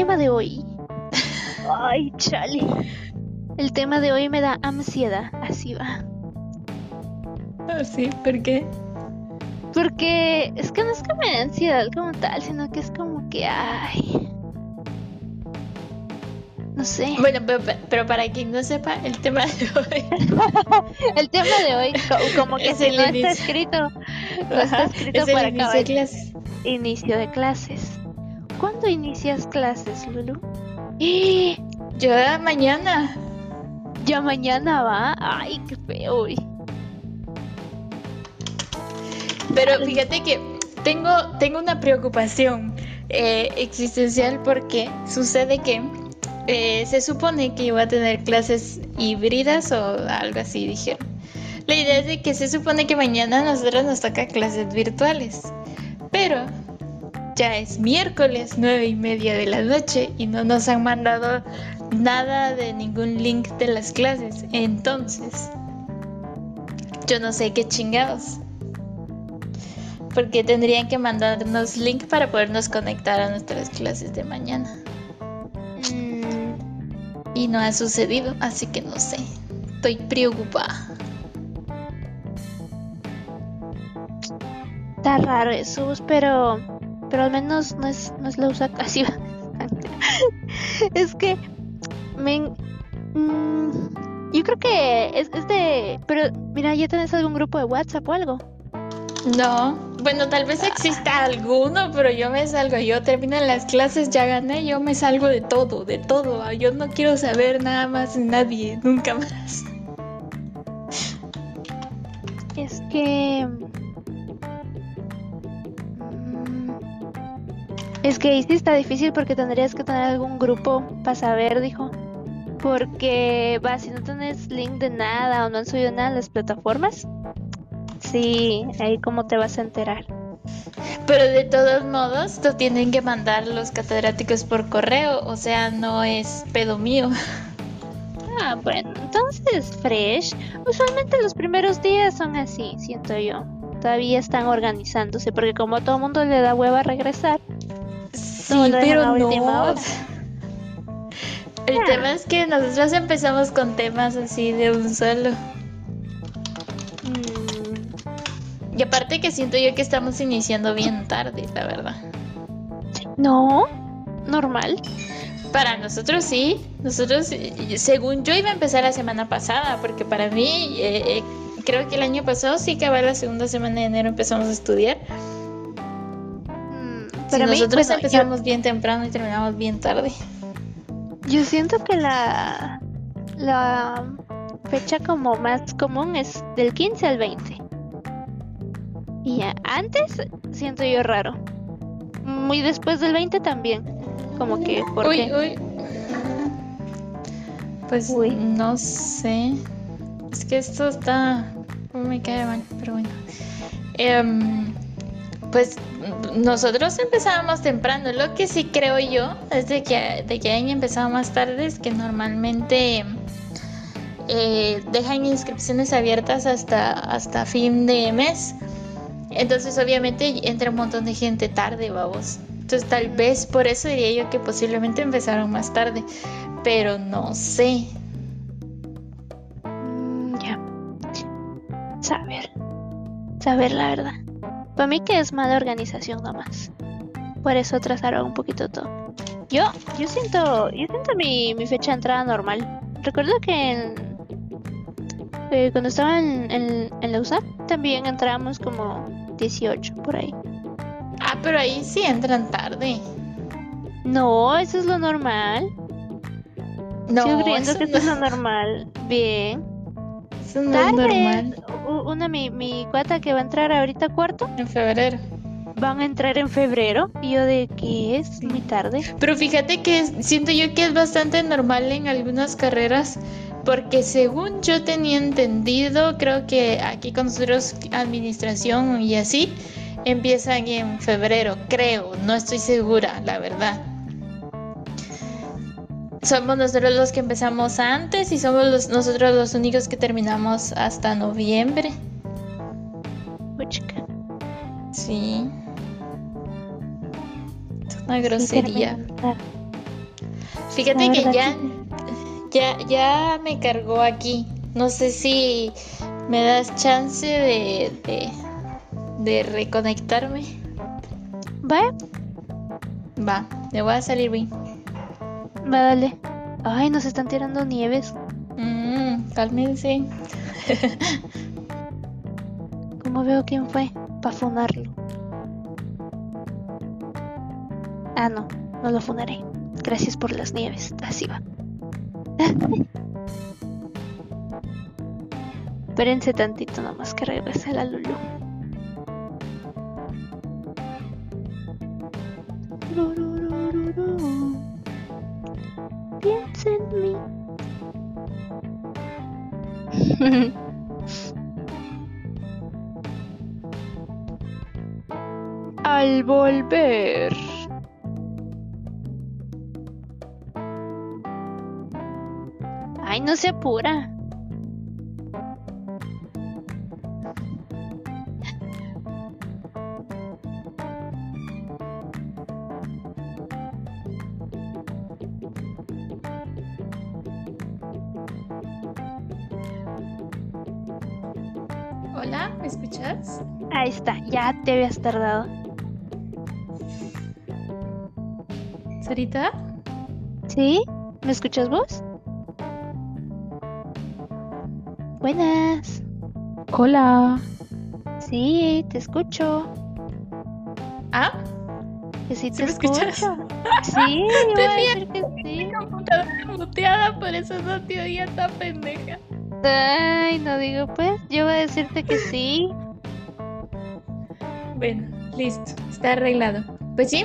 tema de hoy. Ay, chale. El tema de hoy me da ansiedad, así va. Ah, sí, ¿por qué? Porque es que no es que me dé ansiedad como tal, sino que es como que, ay. No sé. Bueno, pero, para quien no sepa, el tema de hoy. el tema de hoy, como que si no está escrito, no está escrito para inicio acabar. de clases. Inicio de clases. ¿Cuándo inicias clases, Lulu? Yo mañana. Ya mañana va. Ay, qué feo. Uy. Pero fíjate que tengo, tengo una preocupación eh, existencial porque sucede que eh, se supone que iba a tener clases híbridas o algo así, dijeron. La idea es de que se supone que mañana a nosotros nos toca clases virtuales. Pero ya es miércoles nueve y media de la noche y no nos han mandado nada de ningún link de las clases. Entonces, yo no sé qué chingados. Porque tendrían que mandarnos link para podernos conectar a nuestras clases de mañana. Mm, Y no ha sucedido, así que no sé. Estoy preocupada. está raro eso, pero pero al menos no es no es la usa casi. es que me mm, yo creo que es, es de pero mira, ya tenés algún grupo de WhatsApp o algo. No, bueno, tal vez exista alguno, pero yo me salgo. Yo termino las clases, ya gané, yo me salgo de todo, de todo. Yo no quiero saber nada más de nadie, nunca más. Es que. Es que ahí sí está difícil porque tendrías que tener algún grupo para saber, dijo. Porque, va, si no tenés link de nada o no han subido nada en las plataformas, sí, ahí cómo te vas a enterar. Pero de todos modos, lo tienen que mandar los catedráticos por correo, o sea, no es pedo mío. Ah, bueno, entonces, fresh. Usualmente los primeros días son así, siento yo. Todavía están organizándose porque como a todo mundo le da hueva regresar, Sí, pero no. última hora. El Ah. tema es que nosotros empezamos con temas así de un solo. mm, Y aparte que siento yo que estamos iniciando bien tarde, la verdad. no, normal. Para nosotros sí, nosotros, según yo iba a empezar la semana pasada, porque para mí, eh, eh, creo que el año pasado sí que va la segunda semana de enero empezamos a estudiar. Si Para mí, nosotros bueno, empezamos bien temprano y terminamos bien tarde. yo, siento que la, la fecha como más común es del 15 al 20. Y ya, antes siento yo raro. Muy después del 20 también. Como que, ¿por uy, qué? uy. Pues Uy. no sé. Es que esto está. Me cae mal, pero bueno. Em, pues nosotros empezábamos temprano. Lo que sí creo yo es de que, de que hayan empezado más tarde es que normalmente eh, dejan inscripciones abiertas hasta, hasta fin de mes. Entonces obviamente entra un montón de gente tarde, vamos. Entonces tal vez por eso diría yo que posiblemente empezaron más tarde. Pero no sé. Mm, ya. Saber. Saber la verdad. Para mí que es mala organización nomás. Por eso atrasaron un poquito todo. Yo, yo siento, yo siento mi, mi fecha de entrada normal. Recuerdo que en- eh, cuando estaba en, en, en la USAP también entrábamos como 18 por ahí. Ah, pero ahí sí entran tarde. No, eso es lo normal. No, Sigo creyendo que no, eso es lo normal. Bien. Eso no es Tarde. normal. Una, mi, mi cuata que va a entrar ahorita cuarto, En febrero. van a entrar en febrero. Y yo de que es muy tarde. Pero fíjate que es- siento yo que es bastante normal en algunas carreras. Porque según yo tenía entendido, creo que aquí con nosotros administración y así empiezan en febrero, creo, no estoy segura, la verdad. Somos nosotros los que empezamos antes y somos los, nosotros los únicos que terminamos hasta noviembre. Puchica. Sí. Es una grosería. tarde. Fíjate que ya, ya, ya me cargó aquí. No sé si me das chance de, de, de reconectarme. ¿Va? Va, le voy a salir bien. Va, dale. Ay, nos están tirando nieves. Mmm, cálmense. ¿Cómo veo quién fue? Para funarlo. Ah, no, no lo funaré. Gracias por las nieves. Así va. Espérense tantito nomás que regrese la Lulu. Piensa en mí. Al volver. Ay, no se apura. Ahí está, ya te habías tardado. ¿Sarita? ¿Sí? ¿Me escuchas vos? Buenas. Hola. Sí, te escucho. ¿Ah? Que sí ¿Sí te me escucho. escuchas? Sí, Tenía decir que sí. Mi computadora muteada, por eso no te oía tan pendeja. Ay, no digo pues. Yo voy a decirte que sí. Bueno, listo, está arreglado. Pues sí,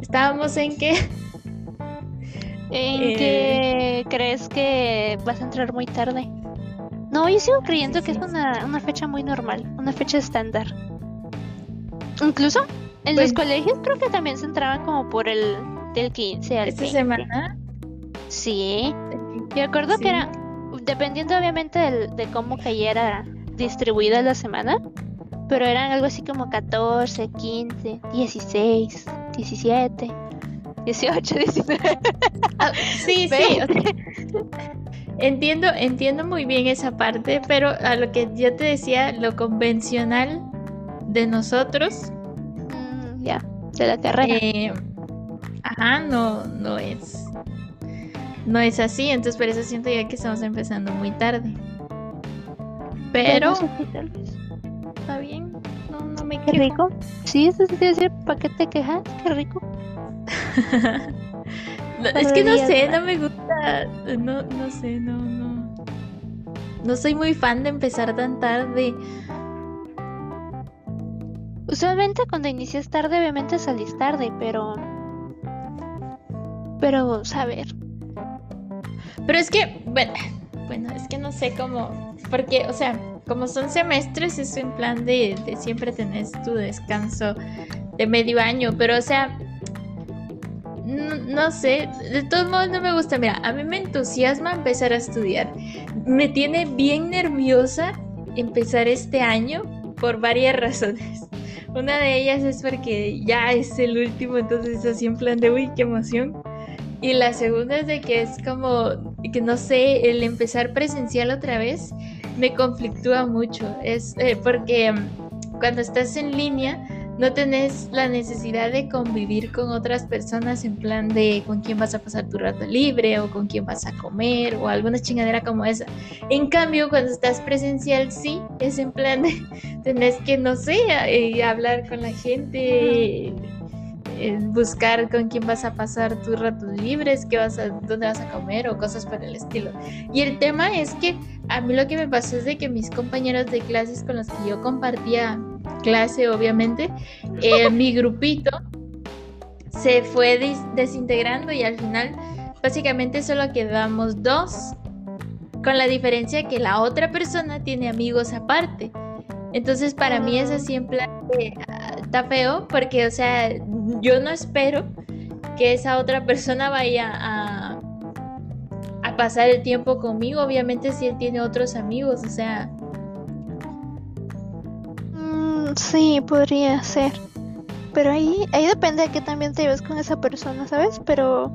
estábamos en que ¿En Eh. qué crees que vas a entrar muy tarde? No, yo sigo creyendo Sí, que sí. es una, una fecha muy normal, una fecha estándar. Incluso en Pues- los colegios creo que también se entraban como por el del 15 al esta 20. semana. Sí, yo recuerdo Sí. que era, dependiendo obviamente del- de cómo cayera distribuida la semana, pero eran algo así como 14, 15, 16, 17, 18, 19. Ah, sí, sí. entiendo, entiendo muy bien esa parte, pero a lo que yo te decía, lo convencional de nosotros, Mm, ya, de la carrera. eh, ajá, no, no es, no es así. Entonces por eso siento ya que estamos empezando muy tarde. Pero no sé si tal vez. Está bien, no, no me Qué quejo. rico. Sí, eso sí decir, ¿para qué te quejas? Qué rico. No, es que no sé, ¿no? no me gusta, no, no sé, no, no. No soy muy fan de empezar tan tarde. Usualmente cuando inicias tarde, obviamente salís tarde, pero. Pero, saber. Pero es que, bueno, bueno, es que no sé cómo, porque, o sea, como son semestres, es en plan de, siempre tenés tu descanso de medio año, pero, o sea, no sé, de todos modos no me gusta, mira, a mí me entusiasma empezar a estudiar, me tiene bien nerviosa empezar este año por varias razones. Una de ellas es porque ya es el último, entonces así en plan de, uy, qué emoción. Y la segunda es de que es como, que no sé, el empezar presencial otra vez me conflictúa mucho. Es eh, porque mm, cuando estás en línea no tenés la necesidad de convivir con otras personas en plan de con quién vas a pasar tu rato libre o con quién vas a comer o alguna chingadera como esa. En cambio, cuando estás presencial, sí, es en plan de tenés que, no sé, eh, hablar con la gente. Eh, buscar con quién vas a pasar tus ratos libres, qué vas a, dónde vas a comer o cosas por el estilo. Y el tema es que a mí lo que me pasó es de que mis compañeros de clases con los que yo compartía clase, obviamente, eh, mi grupito se fue des- desintegrando y al final básicamente solo quedamos dos, con la diferencia que la otra persona tiene amigos aparte. Entonces para mí es así en plan ah, está feo porque, o sea, yo no espero que esa otra persona vaya a, a pasar el tiempo conmigo, obviamente si él tiene otros amigos, o sea, Mm, sí, podría ser. Pero ahí, ahí depende de que también te lleves con esa persona, ¿sabes? Pero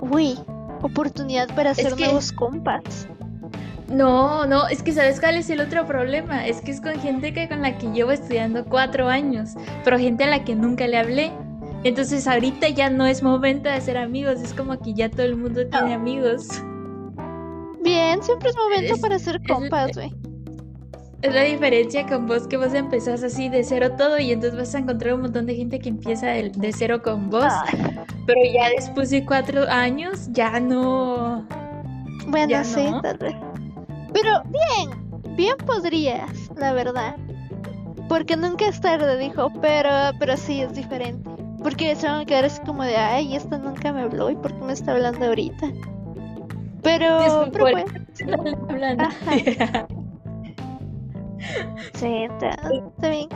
uy, oportunidad para hacer nuevos compas. No, no, es que sabes cuál es el otro problema, es que es con gente que con la que llevo estudiando cuatro años, pero gente a la que nunca le hablé. Entonces ahorita ya no es momento de hacer amigos, es como que ya todo el mundo tiene amigos. Bien, siempre es momento para hacer compas, güey. Es la diferencia con vos que vos empezás así de cero todo y entonces vas a encontrar un montón de gente que empieza de, cero con vos. Pero ya después de cuatro años ya no. Bueno, sí, tal vez. Pero bien, bien podrías, la verdad. Porque nunca es tarde, dijo, pero, pero sí es diferente. Porque se van a quedar así como de, ay, esto nunca me habló y por qué me está hablando ahorita. Pero, pero bueno. sí, está, bien.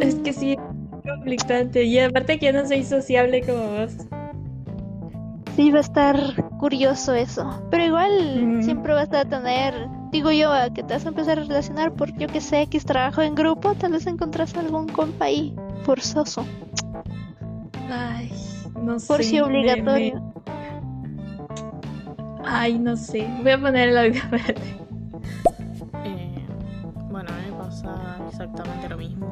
Es que sí, es conflictante. Y aparte que yo no soy sociable como vos. Sí, va a estar curioso eso. Pero igual siempre vas a tener, digo yo, que te vas a empezar a relacionar por, yo que sé, X trabajo en grupo, tal vez encontrás algún compa ahí, forzoso. Ay, no sé. Por si obligatorio. Ay, no sé. Voy a poner el audio, eh, bueno, a mí me pasa exactamente lo mismo.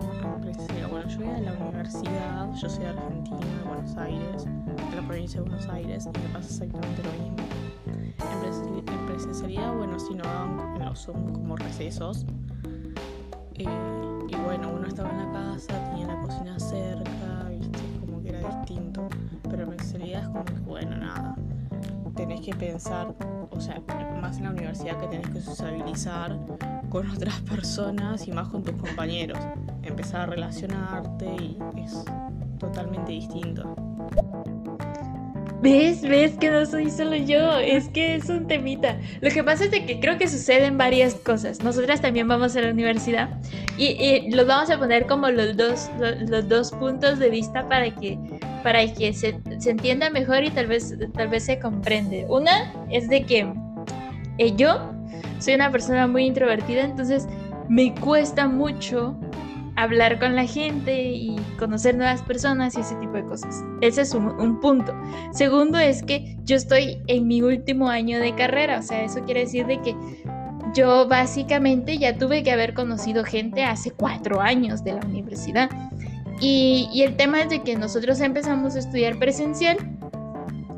Bueno, yo voy a la universidad, yo soy de Argentina, de Buenos Aires de la provincia de Buenos Aires y me pasa exactamente lo mismo. En, presencialidad, bueno, si no no son como recesos. Eh, y bueno, uno estaba en la casa, tenía la cocina cerca, viste, como que era distinto. Pero en presencialidad es como que, bueno, nada. Tenés que pensar, o sea, más en la universidad que tenés que sociabilizar con otras personas y más con tus compañeros. Empezar a relacionarte y es totalmente distinto. ¿Ves? ¿Ves que no soy solo yo? Es que es un temita. Lo que pasa es que creo que suceden varias cosas. Nosotras también vamos a la universidad y, los vamos a poner como los dos, los, dos puntos de vista para que, para que se, entienda mejor y tal vez, tal vez se comprende. Una es de que eh, yo soy una persona muy introvertida, entonces me cuesta mucho hablar con la gente y conocer nuevas personas y ese tipo de cosas. Ese es un, punto. Segundo es que yo estoy en mi último año de carrera, o sea, eso quiere decir de que yo básicamente ya tuve que haber conocido gente hace cuatro años de la universidad. Y, y el tema es de que nosotros empezamos a estudiar presencial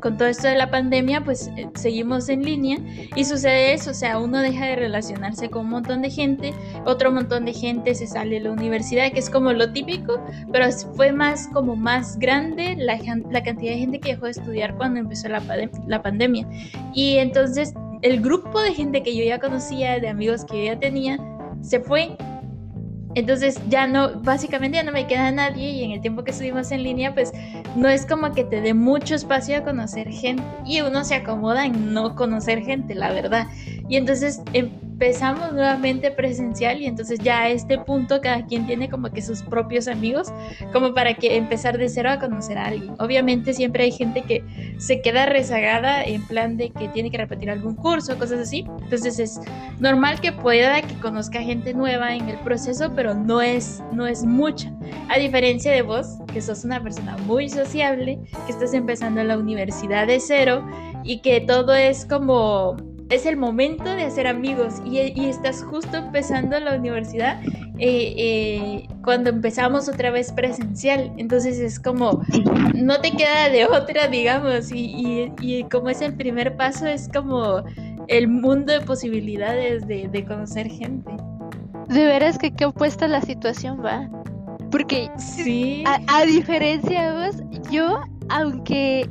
con todo esto de la pandemia, pues eh, seguimos en línea y sucede eso, o sea, uno deja de relacionarse con un montón de gente, otro montón de gente se sale de la universidad, que es como lo típico, pero fue más como más grande la, cantidad de gente que dejó de estudiar cuando empezó la, la pandemia. Y entonces el grupo de gente que yo ya conocía, de amigos que yo ya tenía, se fue entonces ya no, básicamente ya no me queda nadie y en el tiempo que estuvimos en línea, pues no es como que te dé mucho espacio a conocer gente y uno se acomoda en no conocer gente, la verdad. Y entonces empezamos nuevamente presencial y entonces ya a este punto cada quien tiene como que sus propios amigos, como para que empezar de cero a conocer a alguien. Obviamente siempre hay gente que se queda rezagada en plan de que tiene que repetir algún curso, cosas así. Entonces es normal que pueda que conozca gente nueva en el proceso, pero no es, no es mucha. A diferencia de vos, que sos una persona muy sociable, que estás empezando en la universidad de cero y que todo es como es el momento de hacer amigos y, estás justo empezando la universidad eh, eh, cuando empezamos otra vez presencial. Entonces es como, no te queda de otra, digamos, y, como es el primer paso, es como el mundo de posibilidades de, conocer gente. De veras que qué opuesta la situación va. Porque sí. a, a diferencia de vos, yo, aunque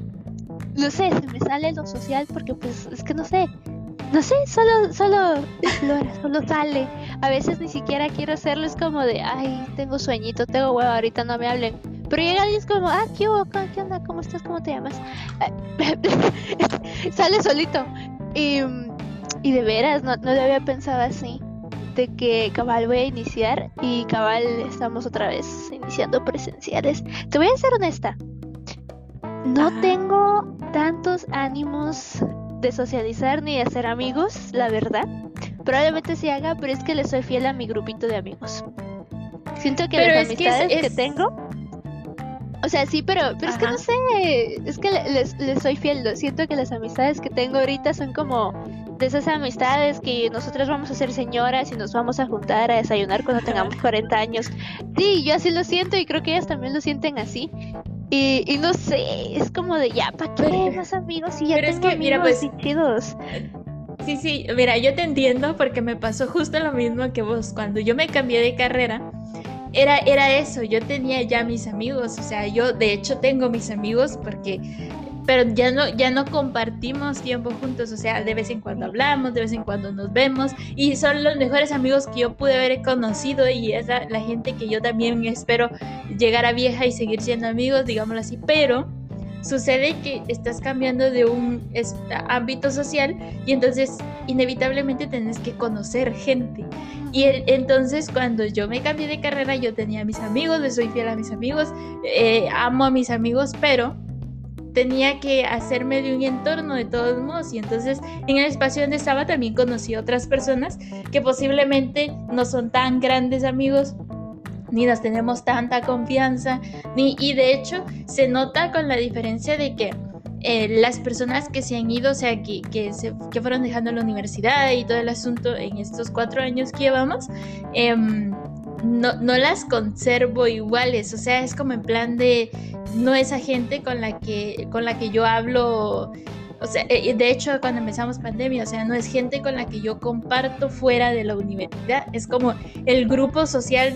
no sé, se me sale lo social porque pues es que no sé, no sé, solo, solo explora, solo sale. A veces ni siquiera quiero hacerlo, es como de, ay, tengo sueñito, tengo huevo, ahorita no me hablen. Pero llega alguien es como, ah, ¿qué hubo? ¿Qué onda? ¿Cómo estás? ¿Cómo te llamas? sale solito. Y, y de veras, no, no lo había pensado así. De que cabal voy a iniciar y cabal estamos otra vez iniciando presenciales. Te voy a ser honesta. No tengo tantos ánimos de socializar ni de hacer amigos, la verdad. Probablemente sí haga, pero es que le soy fiel a mi grupito de amigos. Siento que las amistades que, tengo O sea, sí, pero, pero es que no sé, es que les, les soy fiel, siento que las amistades que tengo ahorita son como de esas amistades que nosotros vamos a ser señoras y nos vamos a juntar a desayunar cuando tengamos 40 años. Sí, yo así lo siento y creo que ellas también lo sienten así. Y, y no sé, es como de ya, ¿para qué más amigos? Y ya tengo es que, mira, pues, chidos. Sí, sí, mira, yo te entiendo porque me pasó justo lo mismo que vos. Cuando yo me cambié de carrera, era, era eso, yo tenía ya mis amigos, o sea, yo de hecho tengo mis amigos porque pero ya no, ya no compartimos tiempo juntos, o sea, de vez en cuando hablamos, de vez en cuando nos vemos y son los mejores amigos que yo pude haber conocido y es la, gente que yo también espero llegar a vieja y seguir siendo amigos, digámoslo así, pero sucede que estás cambiando de un ámbito social y entonces inevitablemente tenés que conocer gente. Y entonces cuando yo me cambié de carrera yo tenía mis amigos, le soy fiel a mis amigos, eh, amo a mis amigos, pero tenía que hacerme de un entorno de todos modos. Y entonces en el espacio donde estaba también conocí otras personas que posiblemente no son tan grandes amigos ni nos tenemos tanta confianza, ni, y de hecho se nota con la diferencia de que eh, las personas que se han ido, o sea, que, que, se, que fueron dejando la universidad y todo el asunto en estos cuatro años que llevamos, em, no, no, las conservo iguales, o sea, es como en plan de no esa gente con la que, con la que yo hablo o sea, eh, de hecho, cuando empezamos pandemia, o sea, no es gente con la que yo comparto fuera de la universidad, es como el grupo social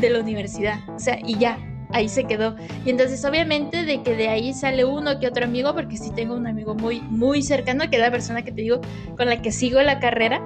de la universidad, o sea, y ya, ahí se quedó. Y entonces, obviamente, de que de ahí sale uno que otro amigo, porque sí tengo un amigo muy, muy cercano, que es la persona que te digo, con la que sigo la carrera,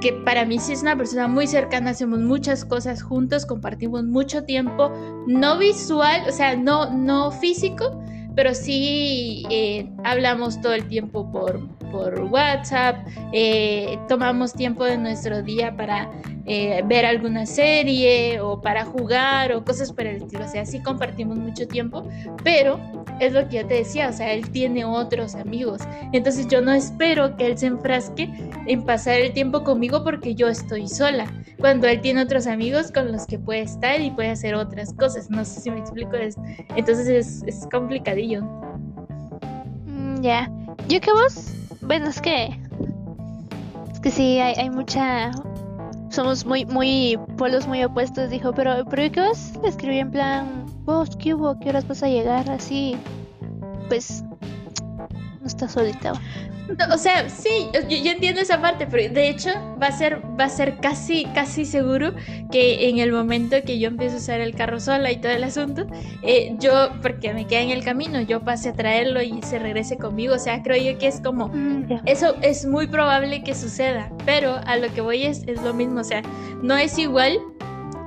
que para mí sí es una persona muy cercana, hacemos muchas cosas juntos, compartimos mucho tiempo, no visual, o sea, no, no físico, pero sí eh, hablamos todo el tiempo por, por WhatsApp, eh, tomamos tiempo de nuestro día para eh, ver alguna serie o para jugar o cosas por el estilo, o sea, sí compartimos mucho tiempo, pero es lo que yo te decía, o sea, él tiene otros amigos, entonces yo no espero que él se enfrasque en pasar el tiempo conmigo porque yo estoy sola, cuando él tiene otros amigos con los que puede estar y puede hacer otras cosas, no sé si me explico, entonces es, es complicadillo. Mm, ya, yo que vos, bueno, es que, es que sí, hay, hay mucha, somos muy, muy polos muy opuestos, dijo, pero, pero ¿qué vos le escribí en plan, vos, ¿qué hubo? ¿Qué horas vas a llegar? Así, pues, no estás solita. O sea, sí, yo, entiendo esa parte, pero de hecho va a ser, va a ser casi, casi seguro que en el momento que yo empiezo a usar el carro sola y todo el asunto, eh, yo, porque me queda en el camino, yo pase a traerlo y se regrese conmigo. O sea, creo yo que es como, mm, eso es muy probable que suceda, pero a lo que voy es, es lo mismo, o sea, no es igual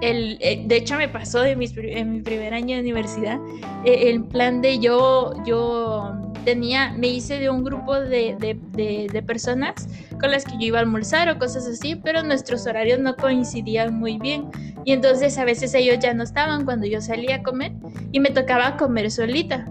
el, eh, de hecho me pasó en, en, mi primer año de universidad, eh, el plan de yo, yo tenía, me hice de un grupo de, de, personas con las que yo iba a almorzar o cosas así, pero nuestros horarios no coincidían muy bien. Y entonces a veces ellos ya no estaban cuando yo salía a comer y me tocaba comer solita.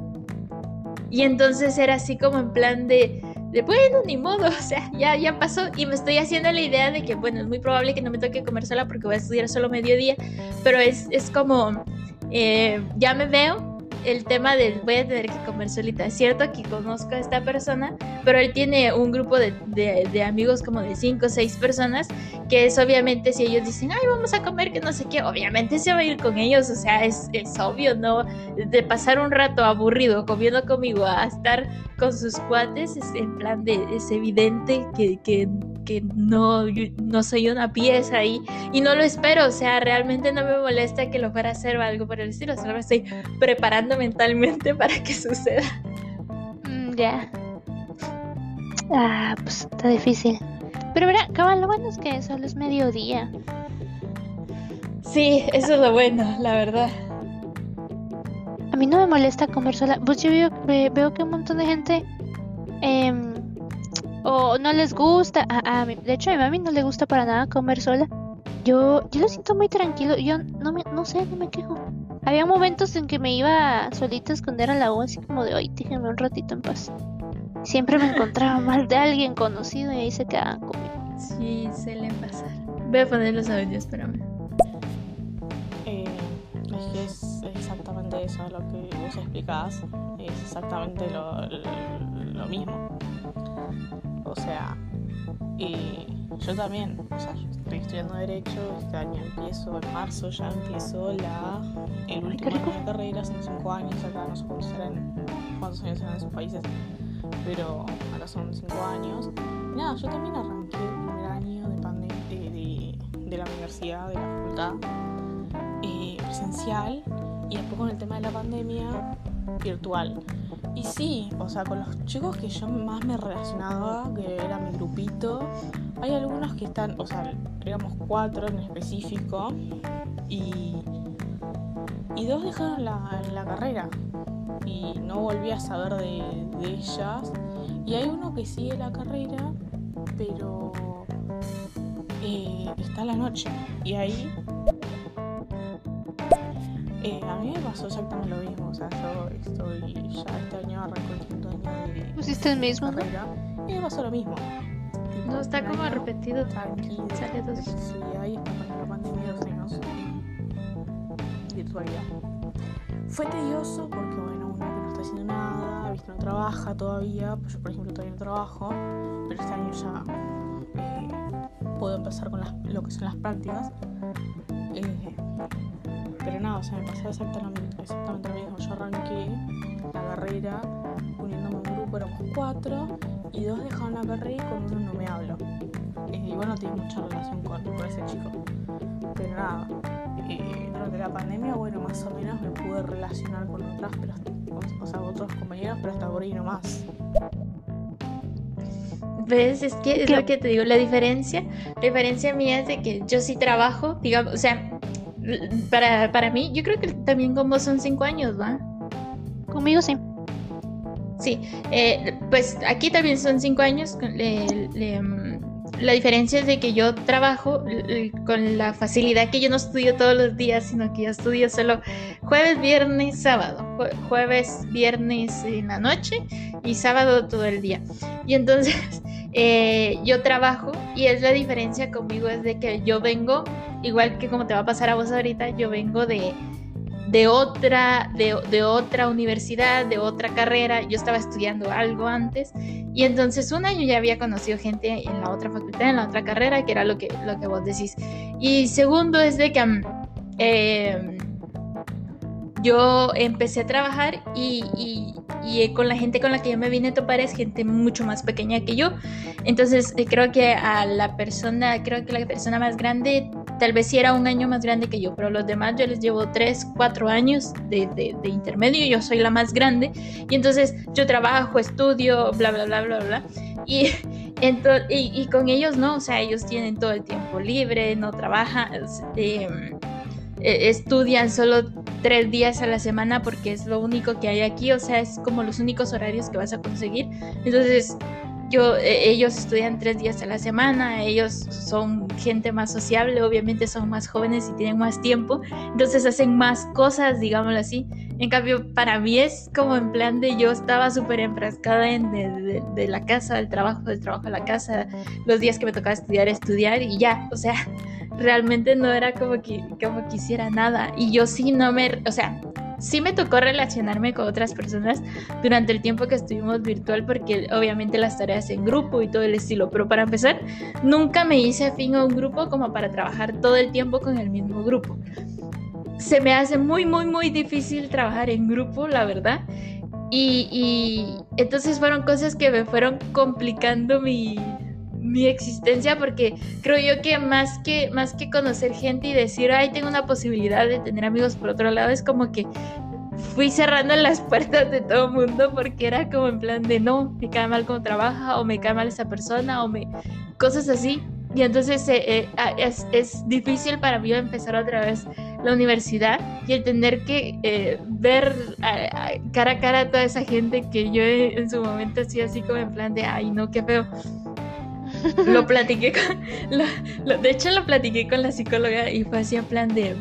Y entonces era así como en plan de, de bueno, ni modo, o sea, ya, ya pasó y me estoy haciendo la idea de que, bueno, es muy probable que no me toque comer sola porque voy a estudiar solo mediodía, pero es, es como, eh, ya me veo el tema del voy a tener que comer solita. Es cierto que conozco a esta persona, pero él tiene un grupo de, de, amigos como de 5 o 6 personas, que es obviamente si ellos dicen, ay, vamos a comer, que no sé qué, obviamente se va a ir con ellos, o sea, es, es obvio, ¿no? De pasar un rato aburrido comiendo conmigo a estar con sus cuates, es en plan de, es evidente que, que que no, no soy una pieza y, y no lo espero, o sea, realmente no me molesta que lo fuera a hacer o algo por el estilo, solo me estoy preparando mentalmente para que suceda. Mm, ya. Ah, pues está difícil. Pero mira, cabal, lo bueno es que solo es mediodía. Sí, eso es lo bueno, la verdad. A mí no me molesta comer sola. Pues yo veo, veo que un montón de gente eh, o no les gusta. A, de hecho, a mi mami no le gusta para nada comer sola. Yo, yo lo siento muy tranquilo. Yo no me, no sé, no me quejo. Había momentos en que me iba solita a esconder a la U, así como de hoy, déjenme un ratito en paz. Siempre me encontraba más de alguien conocido y ahí se quedaban conmigo. Sí, suele pasar. Voy a poner los audios, espérame. Eh, es que es exactamente exactamente eso, lo que vos explicás, es exactamente lo, lo, mismo. O sea, y yo también, o sea, yo estoy estudiando Derecho, este año empiezo, en marzo ya empiezo la, el último año de carrera, son cinco años acá, no sé cuántos serán, cuántos años serán en sus países, pero acá son cinco años. nada, yo también arranqué el primer año de, pandemia, de, de, la universidad, de la facultad, eh, presencial, y después con el tema de la pandemia, virtual. Y sí, o sea, con los chicos que yo más me relacionaba, que era mi grupito, hay algunos que están, o sea, éramos cuatro en específico, y, y dos dejaron la, la carrera y no volví a saber de, de ellas. Y hay uno que sigue la carrera, pero eh, está en la noche. Y ahí eh, a mí me pasó exactamente lo mismo. O sea, yo estoy ya este año arrancó el quinto año de ¿Pusiste el mismo? carrera. Y me pasó lo mismo. No, está como. Tranquilo. Sale dos. Sí, ahí está con la pandemia dos años virtualidad. Fue tedioso porque, bueno, uno que no está haciendo nada, viste, no trabaja todavía. Pues yo, por ejemplo, todavía no trabajo, pero este año ya eh, puedo empezar con las, lo que son las prácticas. Pero nada, o sea, me pasó exactamente, exactamente lo mismo. Yo arranqué la carrera uniéndome a un grupo, éramos cuatro, y dos dejaron la carrera y con uno no me hablo. Eh, y bueno, tiene mucha relación con, con ese chico. Pero nada, eh, durante la pandemia, bueno, más o menos me pude relacionar con otras, pero hasta- o sea, otros compañeros, pero hasta por ahí nomás. ¿Ves? Es que es ¿Qué? lo que te digo, la diferencia, la diferencia mía es de que yo sí trabajo, digamos, o sea, para, para mí, yo creo que también con vos son cinco años, ¿va? Conmigo sí. Sí, eh, pues aquí también son cinco años. le- le, la diferencia es de que yo trabajo con la facilidad que yo no estudio todos los días, sino que yo estudio solo jueves, viernes, sábado. Jue- Jueves, viernes en la noche y sábado todo el día. Y entonces eh, yo trabajo y es la diferencia conmigo es de que yo vengo, igual que como te va a pasar a vos ahorita, yo vengo de, de otra, de, de otra universidad, de otra carrera. Yo estaba estudiando algo antes y entonces un año ya había conocido gente en la otra facultad, en la otra carrera, que era lo que, lo que vos decís. Y segundo es de que mm, eh, yo empecé a trabajar y, y- y, eh, con la gente con la que yo me vine a topar es gente mucho más pequeña que yo. Entonces eh, creo que a la persona, creo que la persona más grande tal vez sí era un año más grande que yo, pero los demás yo les llevo 3, 4 años de, de- de intermedio, yo soy la más grande y entonces yo trabajo, estudio, bla, bla, bla, bla, bla. Y, ento- y, y con ellos no, o sea, ellos tienen todo el tiempo libre, no trabajan, em, eh, estudian solo tres días a la semana porque es lo único que hay aquí, o sea, es como los únicos horarios que vas a conseguir. Entonces, yo, eh, ellos estudian tres días a la semana, ellos son gente más sociable, obviamente son más jóvenes y tienen más tiempo, entonces hacen más cosas, digámoslo así. En cambio, para mí es como en plan de yo estaba súper enfrascada en de, de- de la casa, del trabajo, del trabajo a la casa, los días que me tocaba estudiar, estudiar y ya, o sea, realmente no era como que como quisiera nada y yo sí no me, o sea, sí me tocó relacionarme con otras personas durante el tiempo que estuvimos virtual porque obviamente las tareas en grupo y todo el estilo, pero para empezar, nunca me hice afín a un grupo como para trabajar todo el tiempo con el mismo grupo. Se me hace muy, muy, muy difícil trabajar en grupo, la verdad. Y, entonces fueron cosas que me fueron complicando mi, mi existencia porque creo yo que más que más que conocer gente y decir ay tengo una posibilidad de tener amigos por otro lado es como que fui cerrando las puertas de todo el mundo porque era como en plan de no me cae mal cómo trabaja o me cae mal esa persona o me cosas así y entonces eh, eh, es, difícil para mí empezar otra vez la universidad y el tener que eh, ver cara a cara a toda esa gente que yo en su momento hacía así como en plan de ay no qué feo lo platiqué con. de hecho, lo platiqué con la psicóloga y fue así en plan de.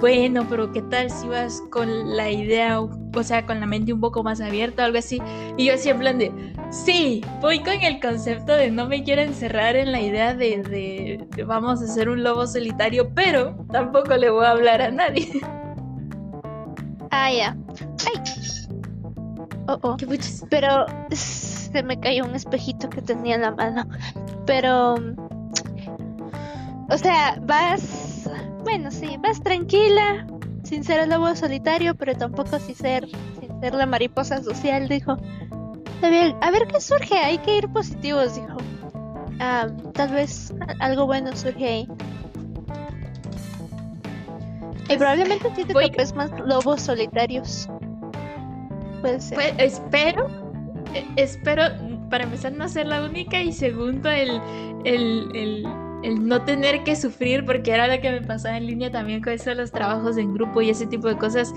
Bueno, pero ¿qué tal si vas con la idea, o sea, con la mente un poco más abierta o algo así? Y yo así en plan de. Sí, voy con el concepto de no me quiero encerrar en la idea de, de- de vamos a ser un lobo solitario, pero tampoco le voy a hablar a nadie. Ah, ya. Ay. Oh, oh. ¿Qué? Pero se me cayó un espejito que tenía en la mano. Pero. O sea, vas. Bueno, sí, vas tranquila. Sin ser el lobo solitario, pero tampoco sin ser, sin ser la mariposa social, dijo. Bien, a ver qué surge, hay que ir positivos, dijo. Ah, tal vez algo bueno surge ahí. Y probablemente sí te Voy- topes más lobos solitarios. Puede ser. Pues, espero, eh, espero, para empezar, no ser la única y segundo, el, el, el, el no tener que sufrir, porque era lo que me pasaba en línea también con eso los trabajos en grupo y ese tipo de cosas.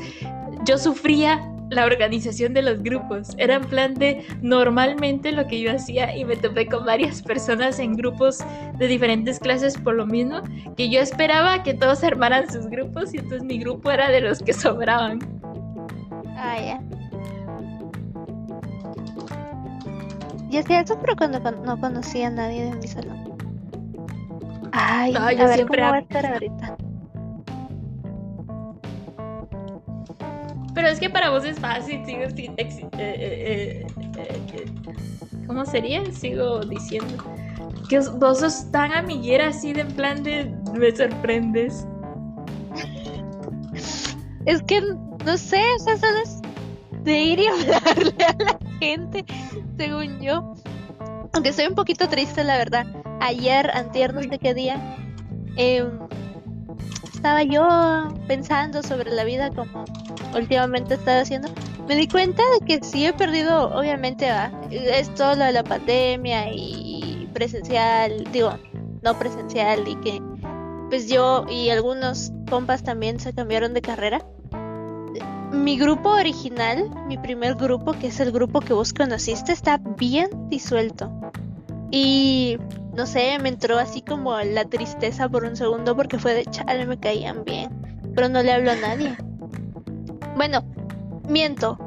Yo sufría la organización de los grupos. Era en plan de normalmente lo que yo hacía y me topé con varias personas en grupos de diferentes clases por lo mismo, que yo esperaba que todos armaran sus grupos y entonces mi grupo era de los que sobraban. Ah, ya. Yo hacía eso, pero cuando no conocía a nadie de mi salón. Ay, a ver siempre cómo va a estar ahorita. Pero es que para vos es fácil, sigo sin ex- eh, eh, eh, eh, ¿Cómo sería? Sigo diciendo. Que os- vos sos tan amiguera así de en plan de me sorprendes. Es que, no sé, o sea, solo es de ir y hablarle a la gente, según yo. Aunque estoy un poquito triste, la verdad. Ayer, antier, no sé qué día, em, estaba yo pensando sobre la vida como últimamente he estado haciendo. Me di cuenta de que sí he perdido, obviamente, va, es todo lo de la pandemia y presencial, digo, no presencial y que pues yo y algunos compas también se cambiaron de carrera. Mi grupo original, mi primer grupo, que es el grupo que vos conociste, está bien disuelto. Y no sé, me entró así como la tristeza por un segundo porque fue de chale, me caían bien. Pero no le hablo a nadie. Bueno, miento.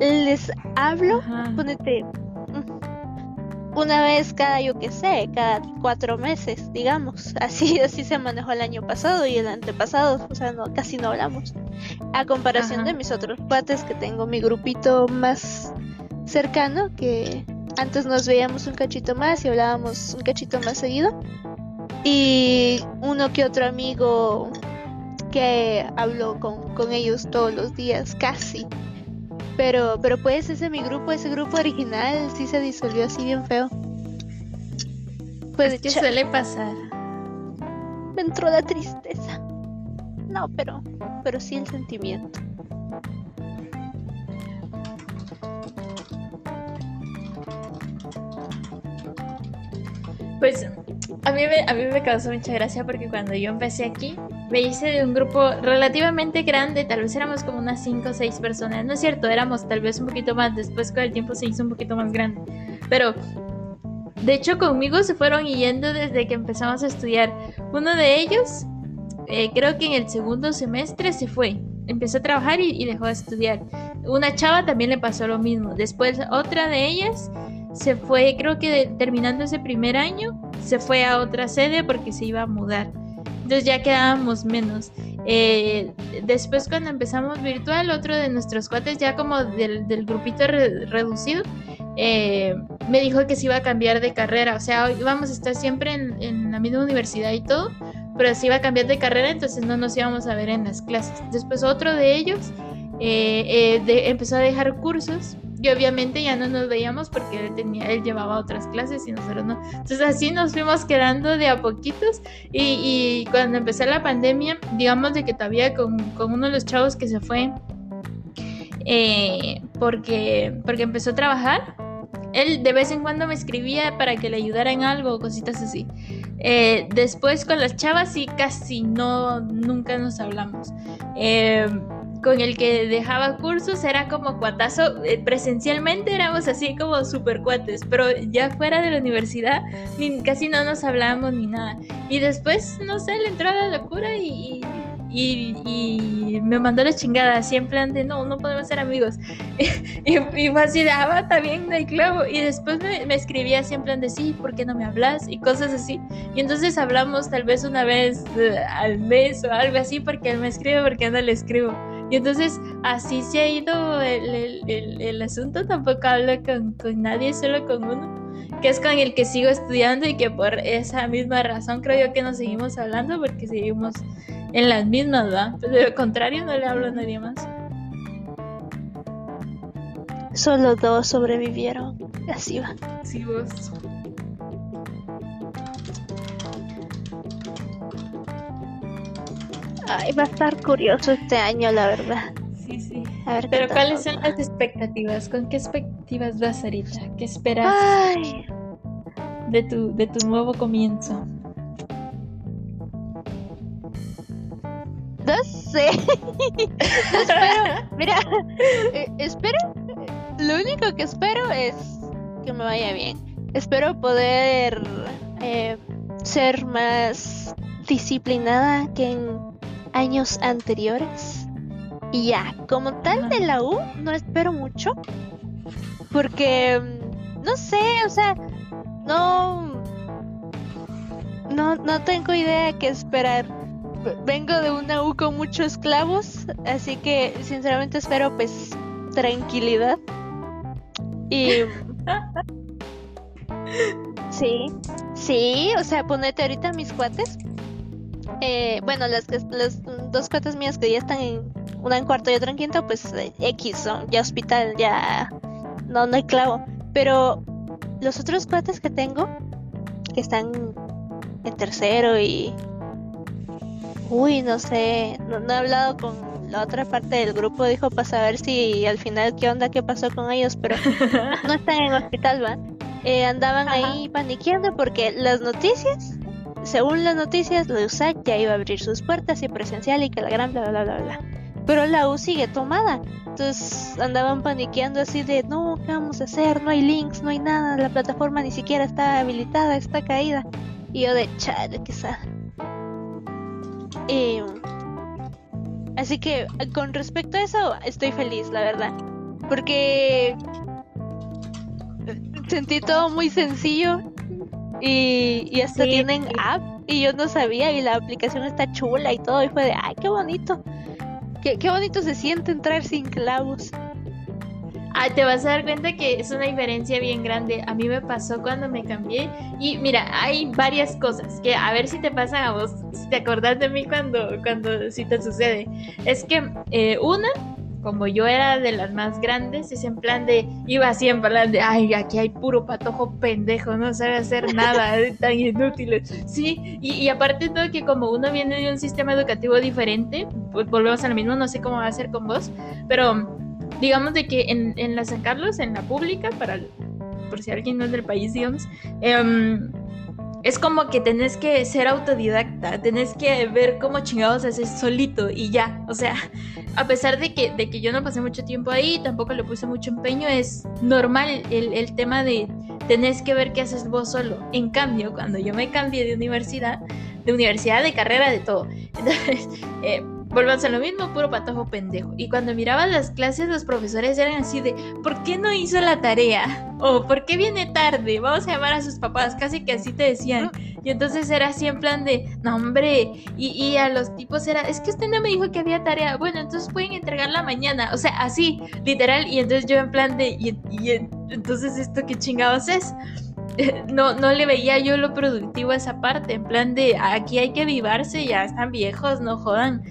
Les hablo, Ajá. ponete, mm, una vez cada, yo que sé, cada cuatro meses, digamos. Así, así se manejó el año pasado y el antepasado, o sea, no, casi no hablamos. A comparación Ajá. de mis otros cuates que tengo mi grupito más cercano, que antes nos veíamos un cachito más y hablábamos un cachito más seguido. Y uno que otro amigo que hablo con, con ellos todos los días, casi. Pero, pero pues ese mi grupo, ese grupo original sí se disolvió así bien feo. Pues Es que suele pasar. me entró la tristeza. No, pero, pero sí el sentimiento. Pues a mí, me, a mí me causó mucha gracia porque cuando yo empecé aquí, me hice de un grupo relativamente grande, tal vez éramos como unas 5 o 6 personas. No es cierto, éramos tal vez un poquito más, después con el tiempo se hizo un poquito más grande. Pero de hecho conmigo se fueron yendo desde que empezamos a estudiar. Uno de ellos, eh, creo que en el segundo semestre se fue. Empezó a trabajar y, y dejó de estudiar. Una chava también le pasó lo mismo. Después otra de ellas se fue, creo que terminando ese primer año, se fue a otra sede porque se iba a mudar. Entonces ya quedábamos menos. Eh, después cuando empezamos virtual, otro de nuestros cuates, ya como del, del grupito re- reducido, eh, me dijo que se iba a cambiar de carrera. O sea, íbamos a estar siempre en, en la misma universidad y todo, pero se iba a cambiar de carrera, entonces no nos íbamos a ver en las clases. Después otro de ellos eh, eh, de- empezó a dejar cursos y obviamente ya no nos veíamos porque él, tenía, él llevaba otras clases y nosotros no. Entonces así nos fuimos quedando de a poquitos y, cuando empezó la pandemia, digamos de que todavía con, con uno de los chavos que se fue eh, porque, porque empezó a trabajar, él de vez en cuando me escribía para que le ayudara en algo cositas así. Eh, después con las chavas sí casi no, nunca nos hablamos. Eh, con el que dejaba cursos era como cuatazo, eh, presencialmente éramos así como super cuates, pero ya fuera de la universidad ni, casi no nos hablábamos ni nada. Y después, no sé, le entró la locura y, y, y me mandó la chingada, así en plan de no, no podemos ser amigos. y, y fue así de, ah, bien, no hay clavo. Y después me, me escribía así en plan de sí, ¿por qué no me hablas? Y cosas así. Y entonces hablamos tal vez una vez eh, al mes o algo así, porque él me escribe, porque no le escribo. Y entonces así se ha ido el, asunto, tampoco hablo con, con nadie, solo con uno, que es con el que sigo estudiando y que por esa misma razón creo yo que nos seguimos hablando porque seguimos en las mismas, ¿verdad? Pero de lo contrario no le hablo a nadie más. Solo dos sobrevivieron. Así va. Sí, vos. Ay, va a estar curioso este año, la verdad. Sí, sí. A ver, Pero ¿cuáles son las expectativas? ¿Con qué expectativas vas, Sarita? ¿Qué esperas de tu de tu nuevo comienzo? No sé. espero, mira, eh, espero lo único que espero es que me vaya bien. Espero poder eh, ser más disciplinada que en años anteriores. Y ya, como tal de la U, no espero mucho. Porque, mm, no sé, o sea, no... No, no tengo idea qué esperar. Vengo de una U con muchos clavos, así que sinceramente espero pues tranquilidad y. sí, sí, o sea, ponete ahorita mis cuates. Eh, bueno, las, las dos cuates mías que ya están en una en cuarto y otra en quinto, pues eh, X son ya hospital, ya no, no hay clavo. Pero los otros cuates que tengo, que están en tercero y. Uy, no sé, no he hablado con la otra parte del grupo dijo para saber si al final qué onda, qué pasó con ellos, pero no están en hospital, ¿va? Eh, andaban ahí paniqueando porque las noticias, según las noticias, la USAC ya iba a abrir sus puertas y presencial y que la gran bla bla bla bla. Pero la U sigue tomada. Entonces andaban paniqueando así de, no, ¿qué vamos a hacer? No hay links, no hay nada, la plataforma ni siquiera está habilitada, está caída. Y yo de, chale, quizá. Y Así que con respecto a eso, estoy feliz, la verdad. Porque sentí todo muy sencillo y, y hasta tienen app y yo no sabía y la aplicación está chula y todo y fue de, ay, qué bonito. Qué, qué bonito se siente entrar sin clavos. Ah, te vas a dar cuenta que es una diferencia bien grande. A mí me pasó cuando me cambié. Y mira, hay varias cosas que a ver si te pasan a vos, si te acordás de mí cuando, cuando si te sucede. Es que eh, una, como yo era de las más grandes, es en plan de, iba así en plan de, ay, aquí hay puro patojo pendejo, no sabe hacer nada, tan inútil. Sí, y, y, aparte todo que como uno viene de un sistema educativo diferente, pues volvemos a lo mismo, no sé cómo va a ser con vos, pero digamos de que en, en la San Carlos, en la pública, para por si alguien no es del país, digamos, em, es como que tenés que ser autodidacta, tenés que ver cómo chingados haces solito y ya. O sea, a pesar de que, de que yo no pasé mucho tiempo ahí, tampoco le puse mucho empeño, es normal el, el tema de tenés que ver qué haces vos solo. En cambio, cuando yo me cambié de universidad, de universidad, de carrera, de todo, entonces, eh, Volvamos a lo mismo, puro patojo pendejo. Y cuando miraba las clases, los profesores eran así de, ¿por qué no hizo la tarea? O ¿por qué viene tarde? Vamos a llamar a sus papás, casi que así te decían. Y entonces era así en plan de, no hombre, y, a los tipos era, es que usted no me dijo que había tarea. Bueno, entonces pueden entregarla mañana. O sea, así, literal. Y entonces yo en plan de, y, y entonces esto qué chingados es. no, no le veía yo lo productivo a esa parte, en plan de aquí hay que vivarse, ya están viejos, no jodan.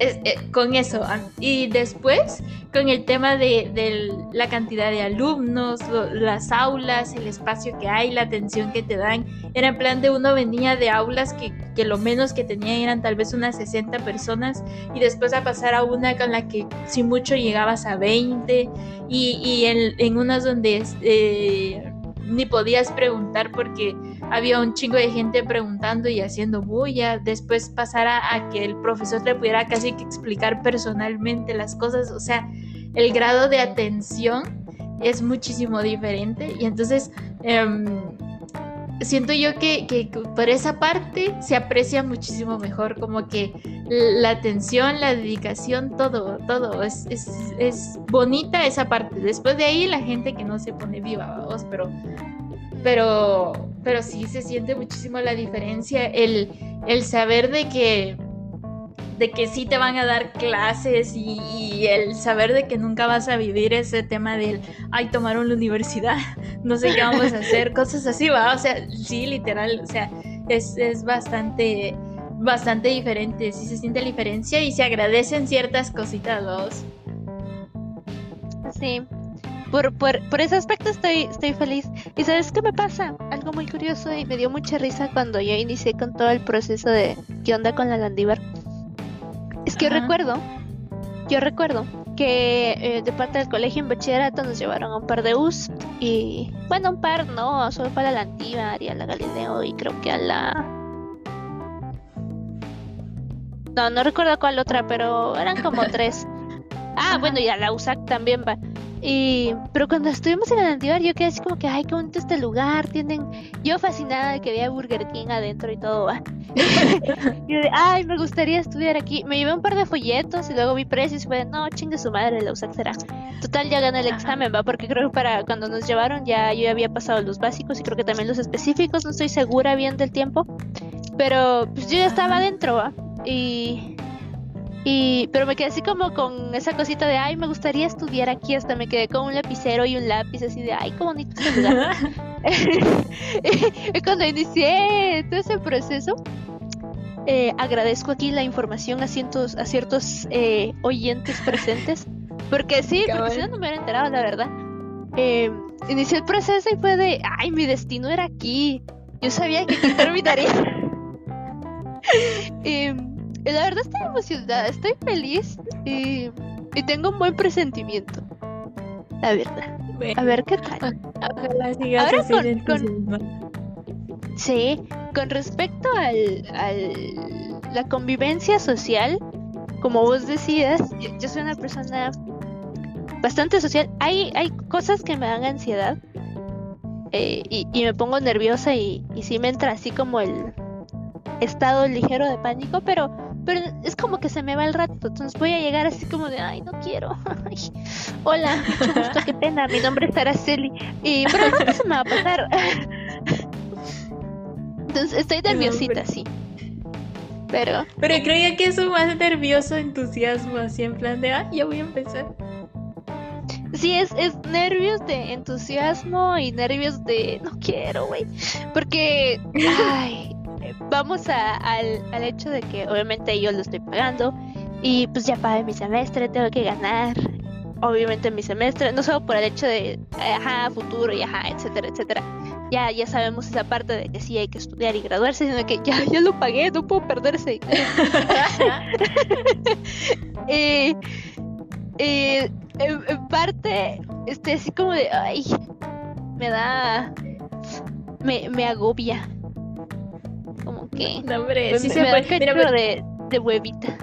Eh, con eso. Y después, con el tema de, la cantidad de alumnos, las aulas, el espacio que hay, la atención que te dan. Era en plan de uno venía de aulas que, que lo menos que tenían eran tal vez unas 60 personas y después a pasar a una con la que si mucho llegabas a 20 y, y en, en unas donde... Eh, ni podías preguntar porque había un chingo de gente preguntando y haciendo bulla. Después pasar a, que el profesor le pudiera casi que explicar personalmente las cosas. O sea, el grado de atención es muchísimo diferente. Y entonces em, siento yo que, por esa parte se aprecia muchísimo mejor. Como que la atención, la dedicación, todo, todo. Es, bonita esa parte. Después de ahí la gente que no se pone viva, vamos, pero pero, pero sí se siente muchísimo la diferencia, el, el saber de que, de que sí te van a dar clases y, el saber de que nunca vas a vivir ese tema del, ay, tomaron la universidad, no sé qué vamos a hacer, cosas así, va, o sea, sí, literal, o sea, es, es bastante, bastante diferente, sí se siente la diferencia y se agradecen ciertas cositas, dos. Sí, por, por, por, ese aspecto estoy, estoy feliz. ¿Y sabes qué me pasa? Algo muy curioso y me dio mucha risa cuando yo inicié con todo el proceso de qué onda con la Landívar. Es que yo recuerdo, yo recuerdo que eh, de parte del colegio en bachillerato nos llevaron a un par de US y bueno, un par no, solo para la Landívar y a la Galileo y creo que a la... No, no recuerdo cuál otra, pero eran como tres. Ah, bueno, y a la USAC también va. Y, pero cuando estuvimos en el anterior, yo quedé así como que, ay, qué bonito este lugar. Tienen, yo fascinada de que había Burger King adentro y todo, va. y de, ay, me gustaría estudiar aquí. Me llevé un par de folletos y luego vi precios y fue, no, chingue su madre, la USAC será. Total, ya gané el examen, va, porque creo que para cuando nos llevaron ya yo ya había pasado los básicos y creo que también los específicos, no estoy segura bien del tiempo. Pero pues yo ya estaba adentro, va. Y y, pero me quedé así como con esa cosita de, ay, me gustaría estudiar aquí, hasta me quedé con un lapicero y un lápiz así de, ay, qué bonito este lugar. y cuando inicié todo ese proceso, eh, agradezco aquí la información a, cientos, a ciertos eh, oyentes presentes, porque sí, porque si no, no me hubiera enterado, la verdad. Eh, inicié el proceso y fue de, ay, mi destino era aquí. Yo sabía que aquí terminaría. la verdad estoy emocionada, estoy feliz y, y tengo un buen presentimiento. La verdad. A ver qué tal. Ojalá sigas Ahora con, con... Sí, con respecto al, al la convivencia social, como vos decías, yo, soy una persona bastante social. Hay, hay cosas que me dan ansiedad eh, y, y, me pongo nerviosa y, y sí me entra así como el estado ligero de pánico, pero pero es como que se me va el rato, entonces voy a llegar así como de, ay, no quiero. hola, mucho gusto, qué pena, mi nombre es Araceli. Y, pero no se me va a pasar. entonces estoy nerviosita, sí. Pero... Pero creo que eso más nervioso entusiasmo, así en plan de, ah, ya voy a empezar. Sí, es, es nervios de entusiasmo y nervios de no quiero, güey. Porque, ay, vamos al, al hecho de que obviamente yo lo estoy pagando y pues ya pagué mi semestre, tengo que ganar obviamente mi semestre, no solo por el hecho de, ajá, futuro y ajá, etcétera, etcétera. Ya, ya sabemos esa parte de que sí hay que estudiar y graduarse, sino que ya, ya lo pagué, no puedo perderse. eh, eh, en, parte, este, así como de, ay, me da, me, me agobia como que no, hombre, pues sí me, se me puede. da Mira, de, de huevita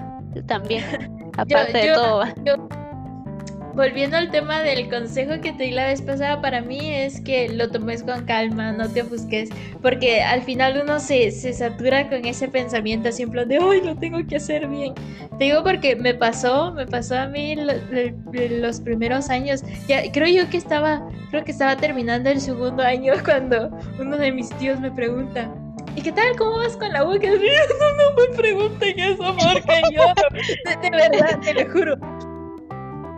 también aparte yo, de yo, todo yo, volviendo al tema del consejo que te di la vez pasada, para mí es que lo tomes con calma, no te ofusques, porque al final uno se, se satura con ese pensamiento así en plan de, ¡ay, lo tengo que hacer bien! Te digo porque me pasó, me pasó a mí lo, lo, los primeros años, ya creo yo que estaba, creo que estaba terminando el segundo año cuando uno de mis tíos me pregunta, ¿Y qué tal? ¿Cómo vas con la boca? No, no me pregunten eso, porque yo, de, de verdad, te lo juro,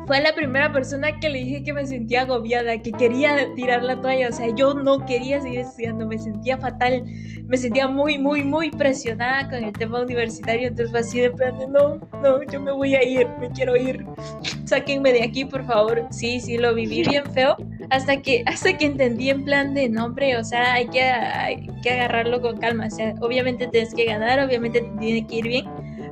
fue la primera persona que le dije que me sentía agobiada, que quería tirar la toalla. O sea, yo no quería seguir estudiando, me sentía fatal, me sentía muy, muy, muy presionada con el tema universitario. Entonces fue así de plan no, no, yo me voy a ir, me quiero ir. Sáquenme de aquí, por favor. Sí, sí, lo viví bien feo. Hasta que, hasta que entendí en plan de, nombre, o sea, hay que, hay que agarrarlo con calma. O sea, obviamente tienes que ganar, obviamente te tiene que ir bien.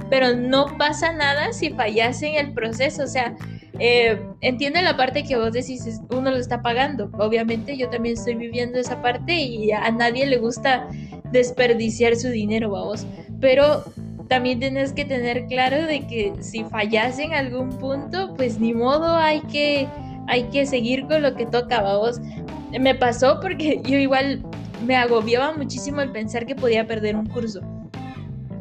Pero no pasa nada si fallas en el proceso. O sea, eh, entiendo la parte que vos decís, uno lo está pagando. Obviamente yo también estoy viviendo esa parte y a nadie le gusta desperdiciar su dinero, vamos. Pero también tienes que tener claro de que si fallas en algún punto, pues ni modo, hay que, hay que seguir con lo que toca, vamos. Me pasó porque yo igual me agobiaba muchísimo el pensar que podía perder un curso.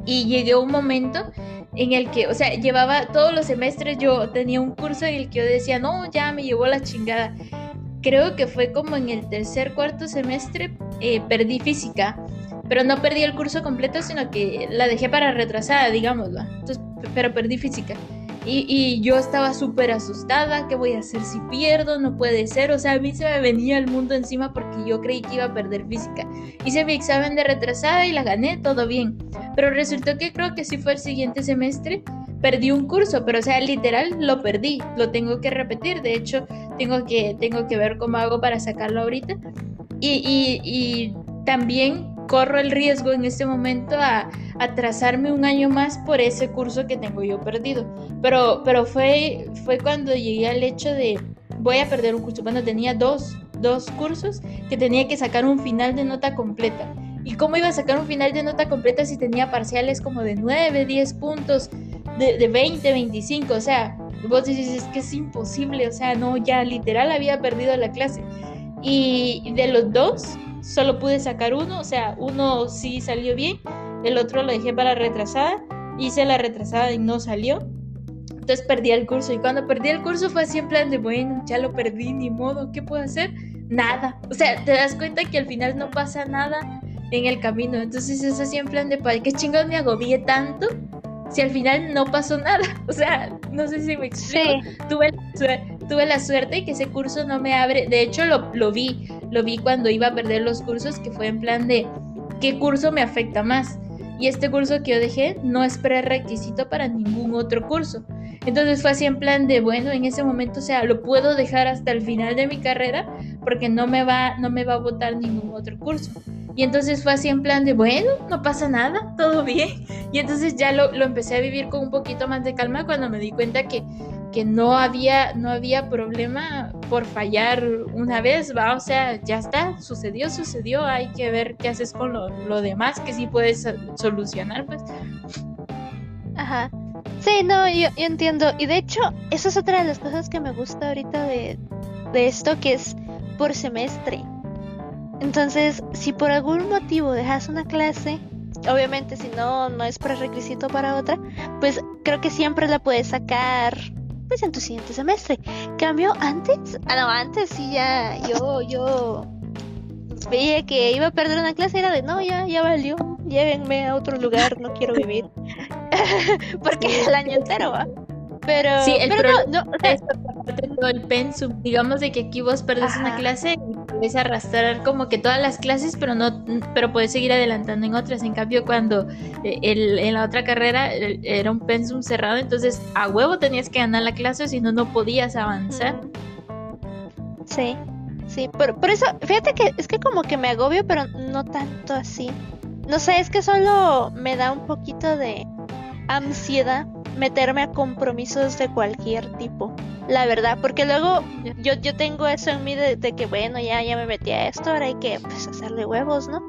Y llegué a un momento en el que, o sea, llevaba todos los semestres, yo tenía un curso en el que yo decía, no, ya me llevó la chingada. Creo que fue como en el tercer, cuarto semestre, eh, perdí física. pero no perdí el curso completo, sino que la dejé para retrasada, digámoslo. Entonces, pero perdí física. Y, yo estaba súper asustada, ¿qué voy a hacer si pierdo? No puede ser, o sea, a mí se me venía el mundo encima porque yo creí que iba a perder física. Hice mi examen de retrasada y la gané, todo bien. Pero resultó que creo que sí fue el siguiente semestre, perdí un curso, pero o sea, literal lo perdí, lo tengo que repetir, de hecho, tengo que, tengo que ver cómo hago para sacarlo ahorita. Y, y, y también corro el riesgo en este momento a atrasarme un año más por ese curso que tengo yo perdido. Pero, pero fue, fue cuando llegué al hecho de voy a perder un curso. Cuando tenía dos, dos cursos que tenía que sacar un final de nota completa. ¿Y cómo iba a sacar un final de nota completa si tenía parciales como de 9, 10 puntos, de, de 20, 25? O sea, vos dices, es que es imposible, o sea, no, ya literal había perdido la clase. Y de los dos, solo pude sacar uno, o sea, uno sí salió bien, el otro lo dejé para retrasada, hice la retrasada y no salió. Entonces perdí el curso y cuando perdí el curso fue así en plan de, bueno, ya lo perdí, ni modo, ¿qué puedo hacer? Nada. O sea, te das cuenta que al final no pasa nada en el camino. Entonces es así en plan de, ¿qué chingón me agobié tanto? Si al final no pasó nada. O sea, no sé si me explico. Tuve, tuve la suerte que ese curso no me abre. De hecho, lo, lo vi. Lo vi cuando iba a perder los cursos, que fue en plan de, ¿qué curso me afecta más? y este curso que yo dejé no es prerequisito para ningún otro curso. Entonces fue así en plan de, bueno, en ese momento, o sea, lo puedo dejar hasta el final de mi carrera porque no me va, no me va a votar ningún otro curso. Y entonces fue así en plan de, bueno, no pasa nada, todo bien. Y entonces ya lo, lo empecé a vivir con un poquito más de calma cuando me di cuenta que que no había, no había problema por fallar una vez, va, o sea, ya está, sucedió, sucedió, hay que ver qué haces con lo, demás, que sí puedes solucionar, pues. Ajá. Sí, no, yo, entiendo. Y de hecho, esa es otra de las cosas que me gusta ahorita de, de esto, que es por semestre. Entonces, si por algún motivo dejas una clase, obviamente si no, no es prerequisito para otra, pues creo que siempre la puedes sacar pues en tu siguiente semestre. Cambio antes, ah no, antes sí ya yo, yo veía que iba a perder una clase, era de no, ya, ya valió, llévenme a otro lugar, no quiero vivir. Porque el año entero va. Pero, sí, el pero no, no es todo el pensum. Digamos de que aquí vos perdés una clase y puedes arrastrar como que todas las clases, pero no, pero puedes seguir adelantando en otras. En cambio, cuando eh, el, en la otra carrera era un pensum cerrado, entonces a huevo tenías que ganar la clase, si no, no podías avanzar. Sí, sí, por, por eso, fíjate que es que como que me agobio, pero no tanto así. No sé, es que solo me da un poquito de ansiedad meterme a compromisos de cualquier tipo. La verdad, porque luego yo, yo tengo eso en mí de, que, bueno, ya, ya me metí a esto, ahora hay que pues, hacerle huevos, ¿no?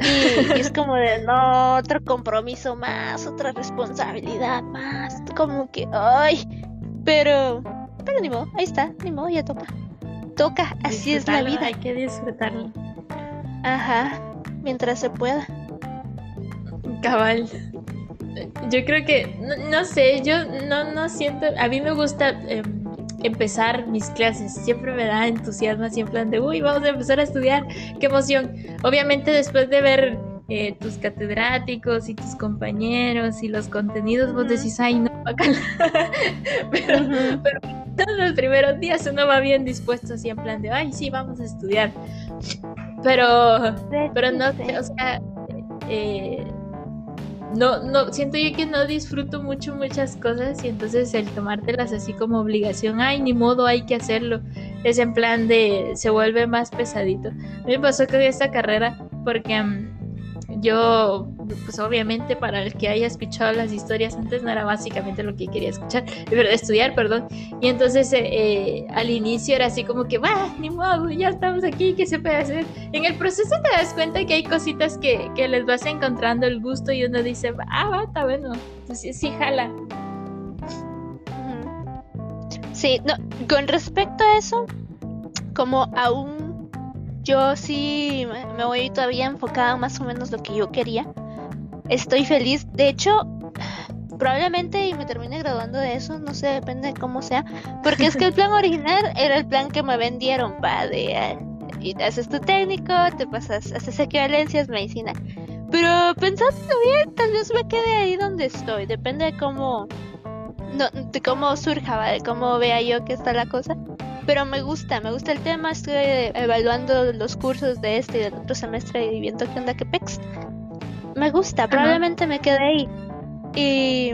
Y, es como de, no, otro compromiso más, otra responsabilidad más, como que, ay, pero, pero ni modo, ahí está, ni modo, ya toca. Toca, así es la vida. Hay que disfrutarlo. Ajá, mientras se pueda. Cabal yo creo que, no, sé, yo no, no siento, a mí me gusta em, empezar mis clases, siempre me da entusiasmo, siempre de, uy, vamos a empezar a estudiar, qué emoción. Obviamente después de ver eh, tus catedráticos y tus compañeros y los contenidos, vos decís, ay, no, pero, pero todos los primeros días uno va bien dispuesto, así en plan de, ay, sí, vamos a estudiar. Pero, pero no sé, o sea, eh, no, no, siento yo que no disfruto mucho muchas cosas y entonces el tomártelas así como obligación, ay, ni modo, hay que hacerlo, es en plan de, se vuelve más pesadito. A me pasó que esta carrera porque mm, yo, pues obviamente para el que haya escuchado las historias antes no era básicamente lo que quería escuchar, estudiar, perdón. Y entonces eh, eh, al inicio era así como que, va, ni modo, ya estamos aquí, ¿qué se puede hacer? En el proceso te das cuenta que hay cositas que, que les vas encontrando el gusto y uno dice, ah, va, está bueno, pues sí, sí, jala. Sí, no, con respecto a eso, como aún yo sí me voy todavía enfocada más o menos lo que yo quería. Estoy feliz. De hecho, probablemente me termine graduando de eso, no sé, depende de cómo sea. Porque es que el plan original era el plan que me vendieron, va, de y haces tu técnico, te pasas, haces equivalencias, medicina. Pero pensando bien, tal vez me quede ahí donde estoy. Depende de cómo, no, de cómo surja, de cómo vea yo que está la cosa. Pero me gusta, me gusta el tema. Estoy evaluando los cursos de este y del otro semestre y viendo qué onda que pex. Me gusta, probablemente me quede ahí. Y.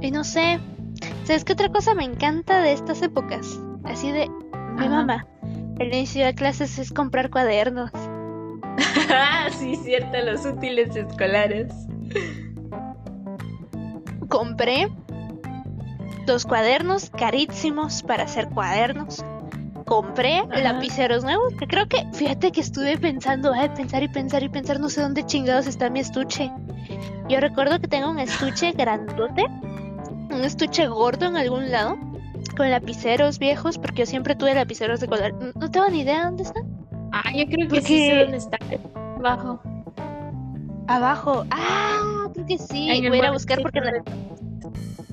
Y no sé. ¿Sabes qué otra cosa me encanta de estas épocas? Así de. Mi mamá. El inicio de clases es comprar cuadernos. sí, cierto, los útiles escolares. Compré dos cuadernos carísimos para hacer cuadernos. Compré lapiceros nuevos, que creo que, fíjate que estuve pensando, ay, pensar y pensar y pensar, no sé dónde chingados está mi estuche. Yo recuerdo que tengo un estuche grandote, un estuche gordo en algún lado, con lapiceros viejos, porque yo siempre tuve lapiceros de color. No, tengo ni idea dónde están. Ah, yo creo que sí sé dónde está. Abajo. Abajo. Ah, creo que sí. Voy a ir a buscar porque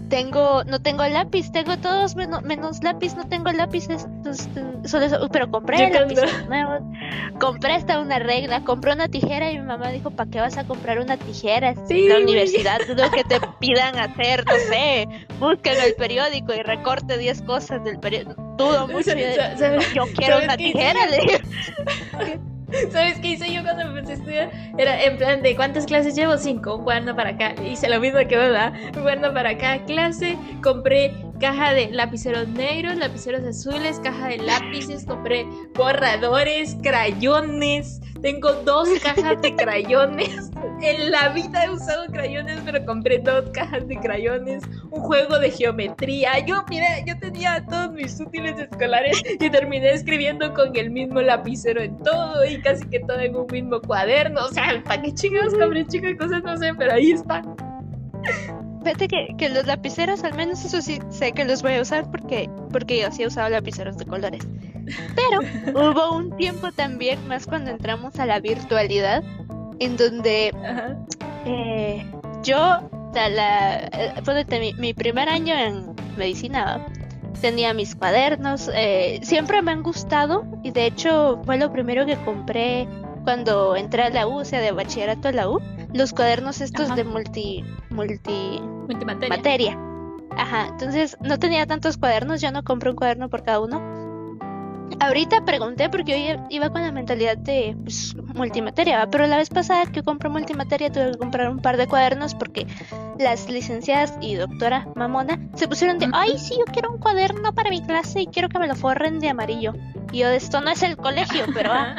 tengo, no tengo lápiz, tengo todos menos, lápiz, no tengo lápices, pero compré lápices nuevos, compré hasta una regla, compré una tijera y mi mamá dijo, ¿para qué vas a comprar una tijera? en la universidad lo que te pidan hacer, no sé, busca en el periódico y recorte 10 cosas del periódico, dudo mucho, yo, quiero una tijera, le ¿Sabes qué hice yo cuando empecé a estudiar? Era en plan de ¿cuántas clases llevo? Cinco, cuaderno para acá. Hice lo mismo que un cuaderno para cada clase. Compré caja de lapiceros negros, lapiceros azules, caja de lápices, compré borradores, crayones. Tengo dos cajas de crayones. En la vida he usado crayones, pero compré dos cajas de crayones, un juego de geometría. Yo, mira, yo tenía todos mis útiles escolares y terminé escribiendo con el mismo lapicero en todo y casi que todo en un mismo cuaderno. O sea, ¿para qué chingados compré chicas cosas? No sé, pero ahí está. Fíjate que, que, los lapiceros, al menos eso sí sé que los voy a usar porque, porque yo sí he usado lapiceros de colores. Pero hubo un tiempo también, más cuando entramos a la virtualidad, en donde eh, yo, la, eh, mi, primer año en medicina, tenía mis cuadernos, eh, siempre me han gustado y de hecho fue lo primero que compré cuando entré a la U, o sea, de bachillerato a la U los cuadernos estos de multi, multi multimateria. Materia. Ajá, entonces no tenía tantos cuadernos, yo no compré un cuaderno por cada uno. Ahorita pregunté porque yo iba con la mentalidad de pues, multimateria, pero la vez pasada que compré multimateria tuve que comprar un par de cuadernos porque las licenciadas y doctora mamona se pusieron de, ay, sí, yo quiero un cuaderno para mi clase y quiero que me lo forren de amarillo. Y yo, de esto no es el colegio, pero... Ah.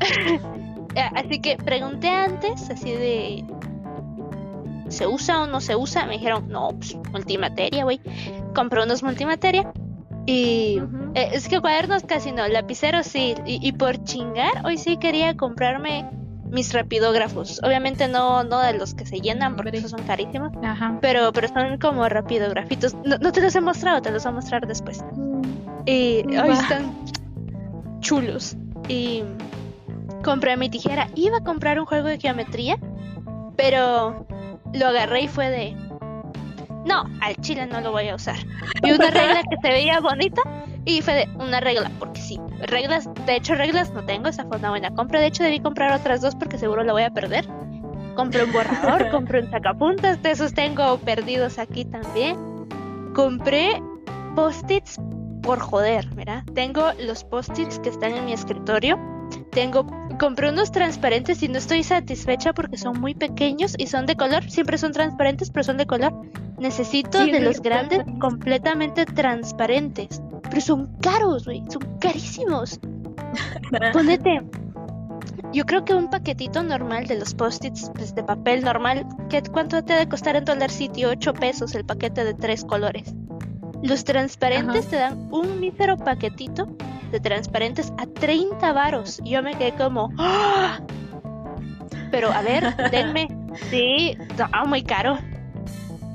Eh, así que pregunté antes, así de. ¿Se usa o no se usa? Me dijeron, no, pues multimateria, güey. Compré unos multimateria. Y eh, es que cuadernos casi no, lapiceros sí. Y, por chingar, hoy sí quería comprarme mis rapidógrafos. Obviamente no, no de los que se llenan porque esos son carísimos. Pero, pero son como rapidografitos. No, te los he mostrado, te los voy a mostrar después. Mm. Y hoy están chulos. Y compré mi tijera. Iba a comprar un juego de geometría, pero lo agarré y fue de... No, al chile no lo voy a usar. Y una regla que se veía bonita y fue de una regla, porque sí. Reglas, de hecho reglas no tengo, esa fue una buena compra. De hecho debí comprar otras dos porque seguro la voy a perder. Compré un borrador, compré un sacapuntas, de esos tengo perdidos aquí también. Compré post-its por joder, mira. Tengo los post-its que están en mi escritorio tengo, compré unos transparentes y no estoy satisfecha porque son muy pequeños y son de color. Siempre son transparentes, pero son de color. Necesito de los grandes completamente transparentes. Pero son caros, güey. Son carísimos. Ponete. Yo creo que un paquetito normal de los post-its pues, de papel normal, ¿cuánto te debe costar en Dollar City? 8 pesos el paquete de tres colores. Los transparentes te dan un mísero paquetito de transparentes a 30 varos. Yo me quedé como, ¡Ah! pero a ver, denme. Sí, no, muy caro.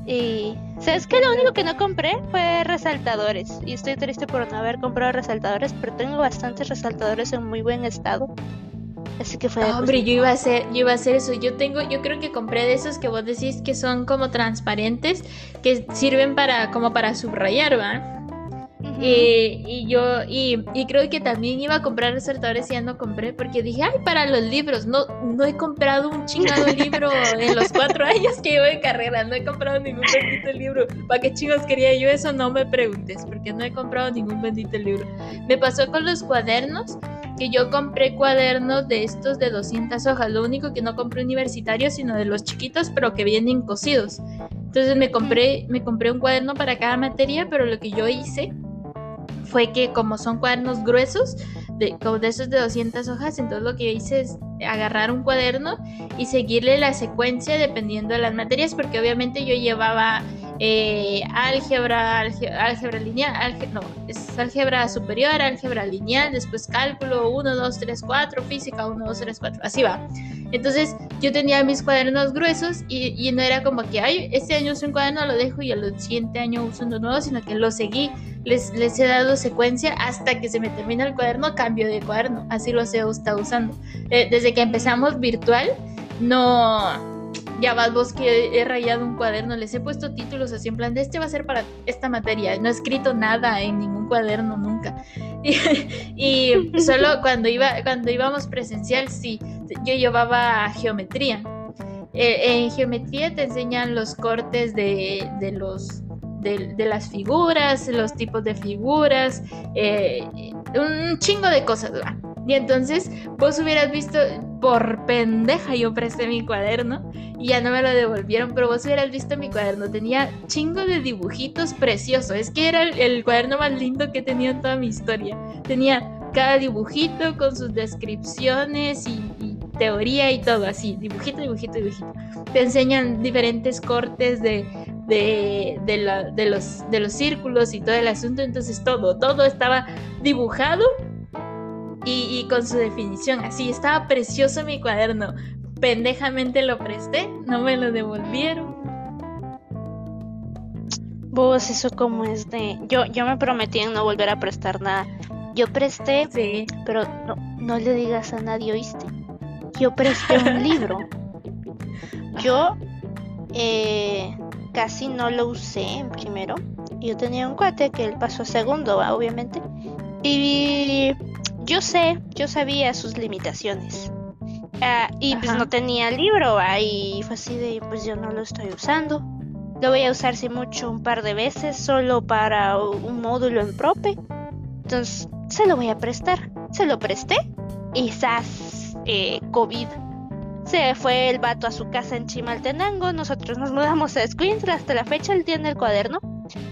Y sabes que lo único que no compré fue resaltadores. Y estoy triste por no haber comprado resaltadores, pero tengo bastantes resaltadores en muy buen estado. Así que fue. hombre, yo iba a hacer, yo iba a hacer eso. Yo tengo, yo creo que compré de esos que vos decís que son como transparentes, que sirven para, como para subrayar, ¿va? Eh, y yo, y, creo que también iba a comprar resaltadores y ya no compré porque dije, ay, para los libros, no, no he comprado un chingado libro en los cuatro años que llevo de carrera, no he comprado ningún bendito libro. ¿Para qué chicos quería yo eso? No me preguntes, porque no he comprado ningún bendito libro. Me pasó con los cuadernos que yo compré cuadernos de estos de 200 hojas. Lo único que no compré universitarios, sino de los chiquitos, pero que vienen cosidos. Entonces me compré, me compré un cuaderno para cada materia, pero lo que yo hice fue que como son cuadernos gruesos, de, de esos de 200 hojas, entonces lo que hice es agarrar un cuaderno y seguirle la secuencia dependiendo de las materias, porque obviamente yo llevaba eh, álgebra, álgebra, lineal, no, es álgebra superior, álgebra lineal, después cálculo 1, 2, 3, 4, física 1, 2, 3, 4, así va. Entonces yo tenía mis cuadernos gruesos y, no era como que, ay, este año uso un cuaderno, lo dejo y el siguiente año uso uno nuevo, sino que lo seguí, les, les he dado secuencia hasta que se me termina el cuaderno, cambio de cuaderno, así lo he estado usando. Eh, desde que empezamos virtual, no ya vas vos que he rayado un cuaderno, les he puesto títulos así en plan de este va a ser para esta materia, no he escrito nada en ningún cuaderno nunca. Y, solo cuando iba cuando íbamos presencial sí, yo llevaba geometría. Eh, en geometría te enseñan los cortes de, de los de, las figuras, los tipos de figuras, eh, un chingo de cosas. Y entonces vos hubieras visto, por pendeja yo presté mi cuaderno y ya no me lo devolvieron, pero vos hubieras visto mi cuaderno, tenía chingo de dibujitos preciosos, es que era el, cuaderno más lindo que he tenido en toda mi historia. Tenía cada dibujito con sus descripciones y, teoría y todo así, dibujito, dibujito, dibujito. Te enseñan diferentes cortes de, de, de, los, de los círculos y todo el asunto, entonces todo, todo estaba dibujado y, con su definición. Así, estaba precioso mi cuaderno. Pendejamente lo presté, no me lo devolvieron. Vos, eso como es de... Yo, yo me prometí en no volver a prestar nada. Yo presté, sí. pero no, no le digas a nadie, ¿oíste? Yo presté un libro. Yo eh, casi no lo usé en primero. Yo tenía un cuate que él pasó a segundo, obviamente. Y yo sé, yo sabía sus limitaciones. Ah, y pues no tenía libro, ahí fue así de, pues yo no lo estoy usando. Lo voy a usar si mucho un par de veces, solo para un módulo en prope. Entonces, se lo voy a prestar. Se lo presté y ¡zas! Eh, COVID. Se fue el vato a su casa en Chimaltenango, nosotros nos mudamos a Squintle, hasta la fecha él tiene el cuaderno.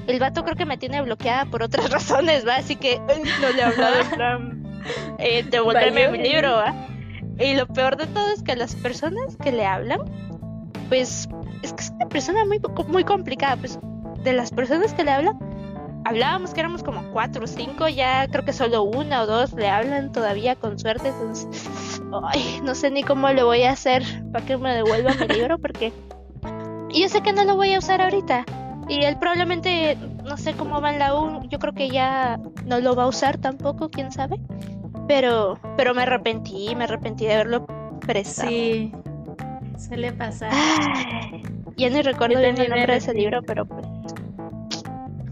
El vato creo que me tiene bloqueada por otras razones, ¿va? Así que no le hablo de eh, devolverme mi libro, Y lo peor de todo es que las personas que le hablan, pues es que es una persona muy, muy complicada, pues de las personas que le hablan, hablábamos que éramos como cuatro o cinco, ya creo que solo una o dos le hablan todavía con suerte, entonces, ay, no sé ni cómo le voy a hacer para que me devuelva mi libro, porque yo sé que no lo voy a usar ahorita. Y él probablemente, no sé cómo va en la U, yo creo que ya no lo va a usar tampoco, quién sabe. Pero, pero me arrepentí, me arrepentí de haberlo prestado. Sí, suele pasar. ya no recuerdo bien el nombre de ese libro, pero pues.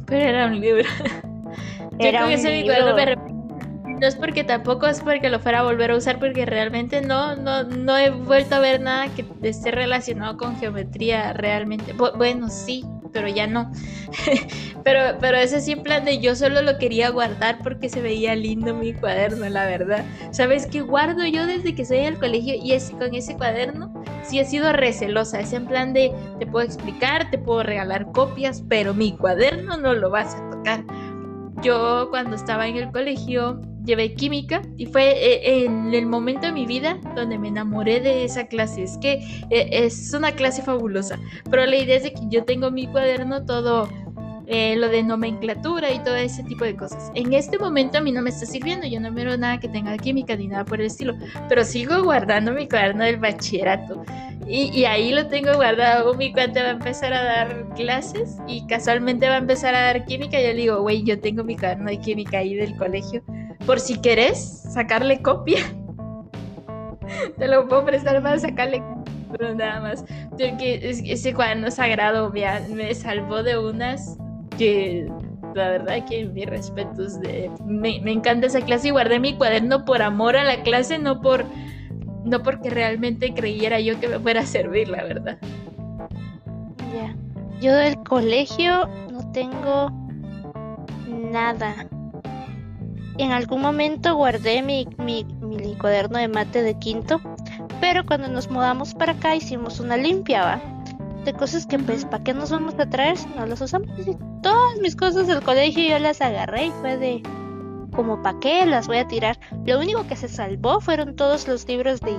Pero era un libro. era un libro. No es porque tampoco es porque lo fuera a volver a usar, porque realmente no, no, no he vuelto a ver nada que esté relacionado con geometría realmente. Bueno, sí, pero ya no. pero, pero ese sí en plan de yo solo lo quería guardar porque se veía lindo mi cuaderno, la verdad. ¿Sabes qué guardo yo desde que soy al colegio? Y con ese cuaderno sí he sido recelosa. Es en plan de te puedo explicar, te puedo regalar copias, pero mi cuaderno no lo vas a tocar. Yo cuando estaba en el colegio llevé química y fue eh, en el momento de mi vida donde me enamoré de esa clase. Es que eh, es una clase fabulosa, pero la idea es de que yo tengo mi cuaderno todo eh, lo de nomenclatura y todo ese tipo de cosas. En este momento a mí no me está sirviendo, yo no miro nada que tenga química ni nada por el estilo, pero sigo guardando mi cuaderno del bachillerato. Y, ahí lo tengo guardado. Mi cuate va a empezar a dar clases y casualmente va a empezar a dar química. Y yo le digo, güey, yo tengo mi cuaderno de química ahí del colegio por si querés sacarle copia. Te lo puedo prestar para sacarle pero nada más. Porque ese cuaderno sagrado me, me salvó de unas que la verdad que mis respetos. De, me, me, encanta esa clase y guardé mi cuaderno por amor a la clase, no por no porque realmente creyera yo que me fuera a servir, la verdad. Ya. Yo del colegio no tengo nada. En algún momento guardé mi, mi, mi cuaderno de mate de quinto, pero cuando nos mudamos para acá hicimos una limpia, ¿va? De cosas que pues, ¿para qué nos vamos a traer si no las usamos? todas mis cosas del colegio yo las agarré y fue de, como para qué las voy a tirar. Lo único que se salvó fueron todos los libros de,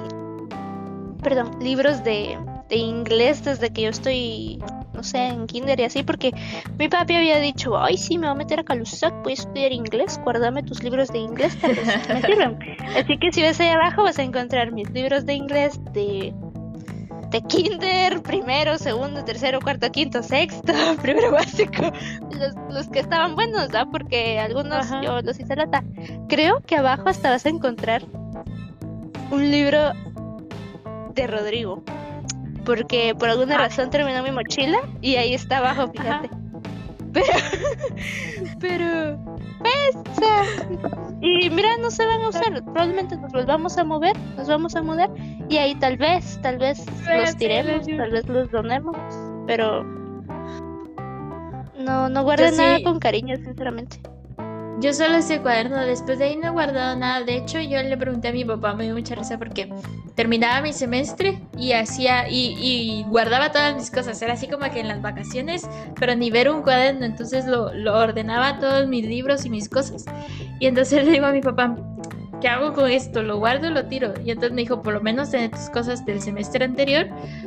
perdón, libros de, de inglés desde que yo estoy no sé, en kinder y así, porque mi papi había dicho, ay, sí, me voy a meter a Calusac, voy a estudiar inglés, guárdame tus libros de inglés, tal vez me sirven. Así que si ves ahí abajo vas a encontrar mis libros de inglés de, de kinder, primero, segundo, tercero, cuarto, quinto, sexto, primero básico, los, los que estaban buenos, ¿verdad? Porque algunos yo los hice lata. Creo que abajo hasta vas a encontrar un libro de Rodrigo porque por alguna razón terminó mi mochila y ahí está abajo, fíjate. Pero, pero, pues, y mira, no se van a usar, probablemente nos volvamos a mover, nos vamos a mudar y ahí tal vez, tal vez los tiremos, tal vez los donemos, pero no, no guarden nada con cariño, sinceramente. Yo solo ese cuaderno, después de ahí no he guardado nada. De hecho, yo le pregunté a mi papá, me dio mucha risa porque terminaba mi semestre y hacía y, guardaba todas mis cosas. Era así como que en las vacaciones, pero ni ver un cuaderno. Entonces lo, lo ordenaba todos mis libros y mis cosas. Y entonces le digo a mi papá, ¿qué hago con esto? ¿Lo guardo o lo tiro? Y entonces me dijo, por lo menos tener tus cosas del semestre anterior,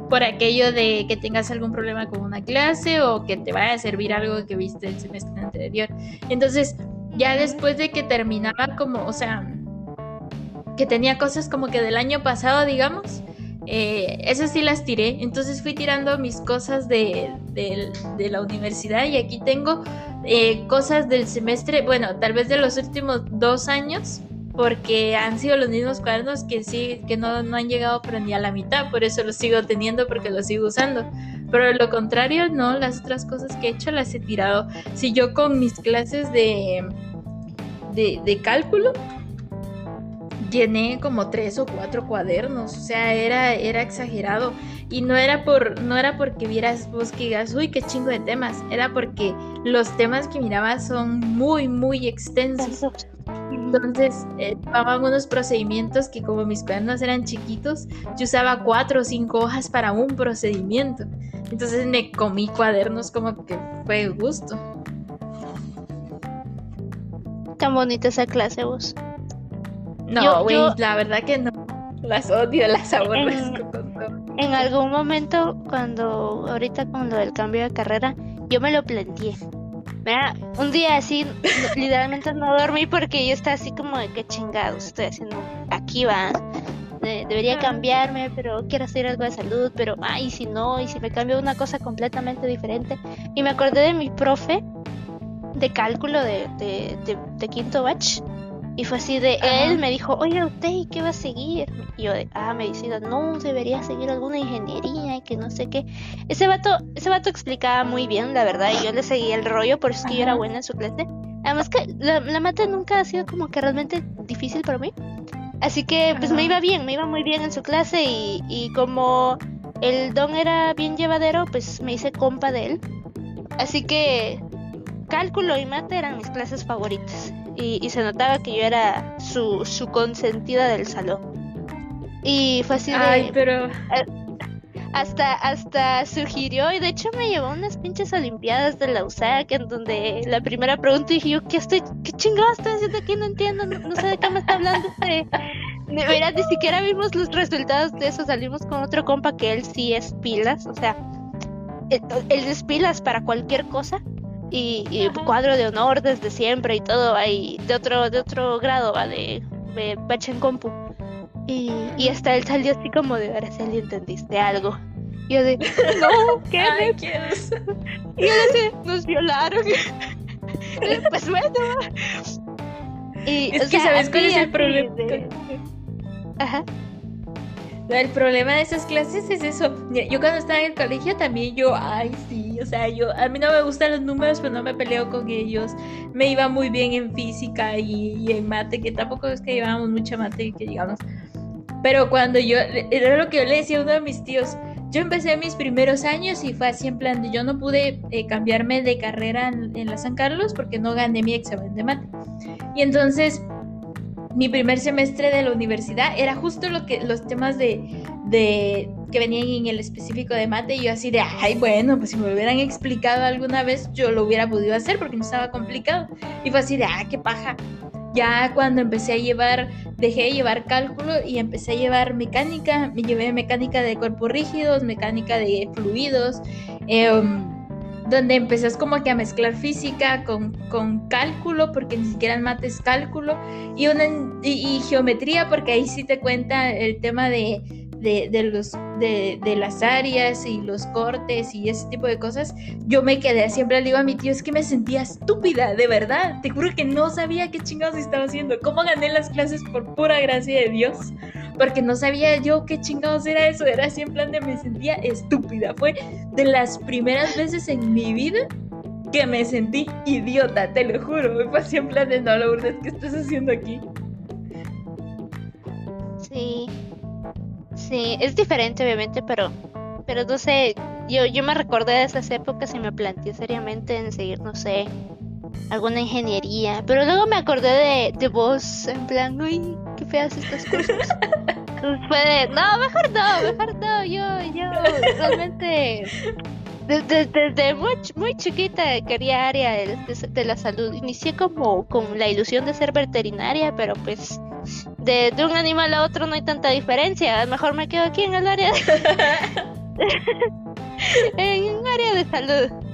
por aquello de que tengas algún problema con una clase o que te vaya a servir algo que viste el semestre anterior. Entonces, ya después de que terminaba como, o sea, que tenía cosas como que del año pasado, digamos, eh, esas sí las tiré. Entonces fui tirando mis cosas de, la universidad y aquí tengo eh, cosas del semestre, bueno, tal vez de los últimos dos años, porque han sido los mismos cuadernos que sí, que no, no han llegado pero ni a la mitad, por eso los sigo teniendo porque los sigo usando. Pero lo contrario, no, las otras cosas que he hecho las he tirado. Si yo con mis clases de, de, cálculo llené como tres o cuatro cuadernos, o sea, era, era exagerado. Y no era por, no era porque vieras vos que digas, uy, qué chingo de temas, era porque los temas que miraba son muy, muy extensos. Entonces, eh, unos procedimientos que como mis cuadernos eran chiquitos, yo usaba cuatro o cinco hojas para un procedimiento. Entonces me comí cuadernos como que fue gusto. Tan bonita esa clase vos. No, güey, la verdad que no. Las odio, las aborrezco. En, en algún momento, cuando ahorita con lo del cambio de carrera, yo me lo planteé Mira, un día así, literalmente no dormí porque yo estaba así como de qué chingados estoy haciendo aquí, va. debería cambiarme, pero quiero hacer algo de salud, pero ay, si no, y si me cambio una cosa completamente diferente. Y me acordé de mi profe de cálculo de, de, de quinto batch y fue así de, él me dijo, oye, ¿usted qué va a seguir? Y yo de, ah, medicina, no, debería seguir alguna ingeniería y que no sé qué. Ese vato, ese vato explicaba muy bien, la verdad, y yo le seguía el rollo, por eso es que yo era buena en su clase. Además que la, la mata nunca ha sido como que realmente difícil para mí. Así que pues me iba bien, me iba muy bien en su clase y, y como el don era bien llevadero, pues me hice compa de él. Así que cálculo y mate eran mis clases favoritas y, se notaba que yo era su, su consentida del salón. Y fue así de... Ay, pero... Eh, hasta, hasta sugirió, y de hecho me llevó unas pinches olimpiadas de la USAC, en donde la primera pregunta dije yo, ¿qué estoy, qué chingado estoy haciendo aquí? No entiendo, no, sé de qué me está hablando este... Mira, ni siquiera vimos los resultados de eso, salimos con otro compa que él sí es pilas, o sea, él, él es pilas para cualquier cosa y, cuadro de honor desde siempre y todo ahí de otro de otro grado va de, de en compu. Y, y hasta él salió así como de si entendiste algo y yo de no qué Ay, y yo de nos violaron pues bueno. Y, es que sabes cuál es el problema ajá El problema de esas clases es eso. Yo cuando estaba en el colegio también yo, ay, sí, o sea, yo a mí no me gustan los números, pero no me peleo con ellos. Me iba muy bien en física y, en mate, que tampoco es que llevábamos mucha mate, que digamos. Pero cuando yo, era lo que yo le decía a uno de mis tíos, yo empecé mis primeros años y fue así en plan de yo no pude eh, cambiarme de carrera en, en, la San Carlos porque no gané mi examen de mate. Y entonces mi primer semestre de la universidad era justo lo que los temas de, de que venían en el específico de mate y yo así de, ay, bueno, pues si me hubieran explicado alguna vez yo lo hubiera podido hacer porque no estaba complicado. Y fue así de, ah, qué paja. Ya cuando empecé a llevar, dejé de llevar cálculo y empecé a llevar mecánica, me llevé mecánica de cuerpos rígidos, mecánica de fluidos. Eh, donde empezás como que a mezclar física con, con cálculo, porque ni siquiera el mate es cálculo, y, una, y, geometría, porque ahí sí te cuenta el tema de, de, los, de, de, las áreas y los cortes y ese tipo de cosas, yo me quedé, siempre le digo a mi tío, es que me sentía estúpida, de verdad, te juro que no sabía qué chingados estaba haciendo, cómo gané las clases por pura gracia de Dios porque no sabía yo qué chingados era eso, era así en plan de me sentía estúpida, fue de las primeras veces en mi vida que me sentí idiota, te lo juro, fue así en plan de no, Lourdes, ¿qué estás haciendo aquí? Sí, sí, es diferente obviamente, pero, pero no sé, yo, yo me recordé de esas épocas y me planteé seriamente en seguir, no sé, alguna ingeniería. Pero luego me acordé de, de vos, en plan, uy, qué feas estas cosas. No, mejor no, mejor no, yo, yo realmente desde, desde muy, muy, chiquita quería área de, de, la salud. Inicié como con la ilusión de ser veterinaria, pero pues de, de, un animal a otro no hay tanta diferencia. Mejor me quedo aquí en el área de, en un área de salud.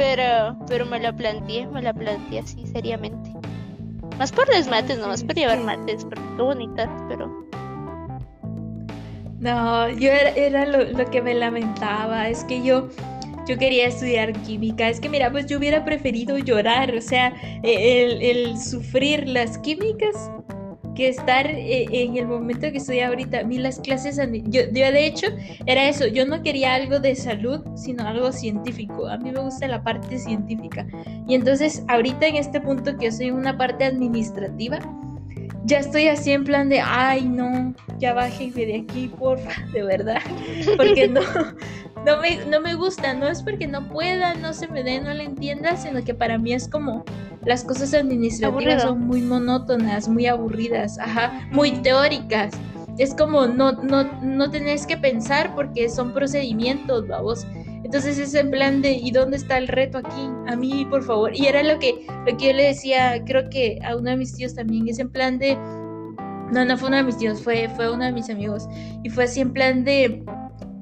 Pero, pero me la planteé, me la planteé así seriamente. Más por los mates, no más por llevar mates, porque qué bonitas, pero. No, yo era, lo, que me lamentaba, es que yo yo quería estudiar química. Es que mira, pues yo hubiera preferido llorar, o sea, el, el sufrir las químicas que estar eh, en el momento que estoy ahorita. A mí las clases, yo, de hecho era eso, yo no quería algo de salud, sino algo científico. A mí me gusta la parte científica. Y entonces ahorita en este punto que yo soy una parte administrativa, ya estoy así en plan de, ay no, ya bájenme de aquí, porfa, de verdad. Porque no, no me, no me gusta, no es porque no pueda, no se me dé, no le entienda, sino que para mí es como las cosas administrativas son muy monótonas, muy aburridas, ajá, muy teóricas. Es como no, no, no tenés que pensar porque son procedimientos, vamos. Entonces es en plan de, ¿y dónde está el reto aquí? A mí, por favor. Y era lo que, lo que yo le decía, creo que a uno de mis tíos también, es en plan de... No, no fue uno de mis tíos, fue, fue uno de mis amigos. Y fue así en plan de,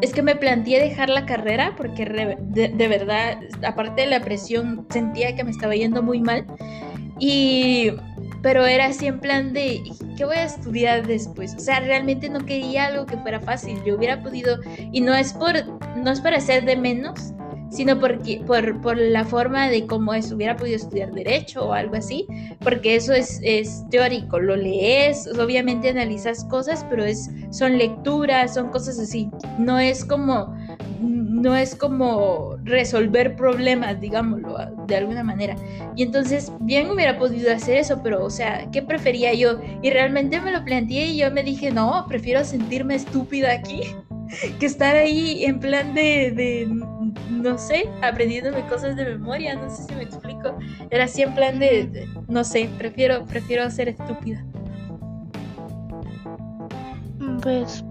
es que me planteé dejar la carrera porque de, verdad, aparte de la presión, sentía que me estaba yendo muy mal. Y, pero era así en plan de, ¿qué voy a estudiar después? O sea, realmente no quería algo que fuera fácil. Yo hubiera podido, y no es por, no es para ser de menos, sino porque, por, por, la forma de cómo es, hubiera podido estudiar derecho o algo así, porque eso es, es teórico, lo lees, obviamente analizas cosas, pero es, son lecturas, son cosas así, no es como, no es como resolver problemas, digámoslo, de alguna manera. Y entonces, bien hubiera podido hacer eso, pero, o sea, ¿qué prefería yo? Y realmente me lo planteé y yo me dije, no, prefiero sentirme estúpida aquí que estar ahí en plan de no sé, aprendiéndome cosas de memoria, no sé si me explico. Era así en plan de, no sé, prefiero, prefiero ser estúpida. Pues.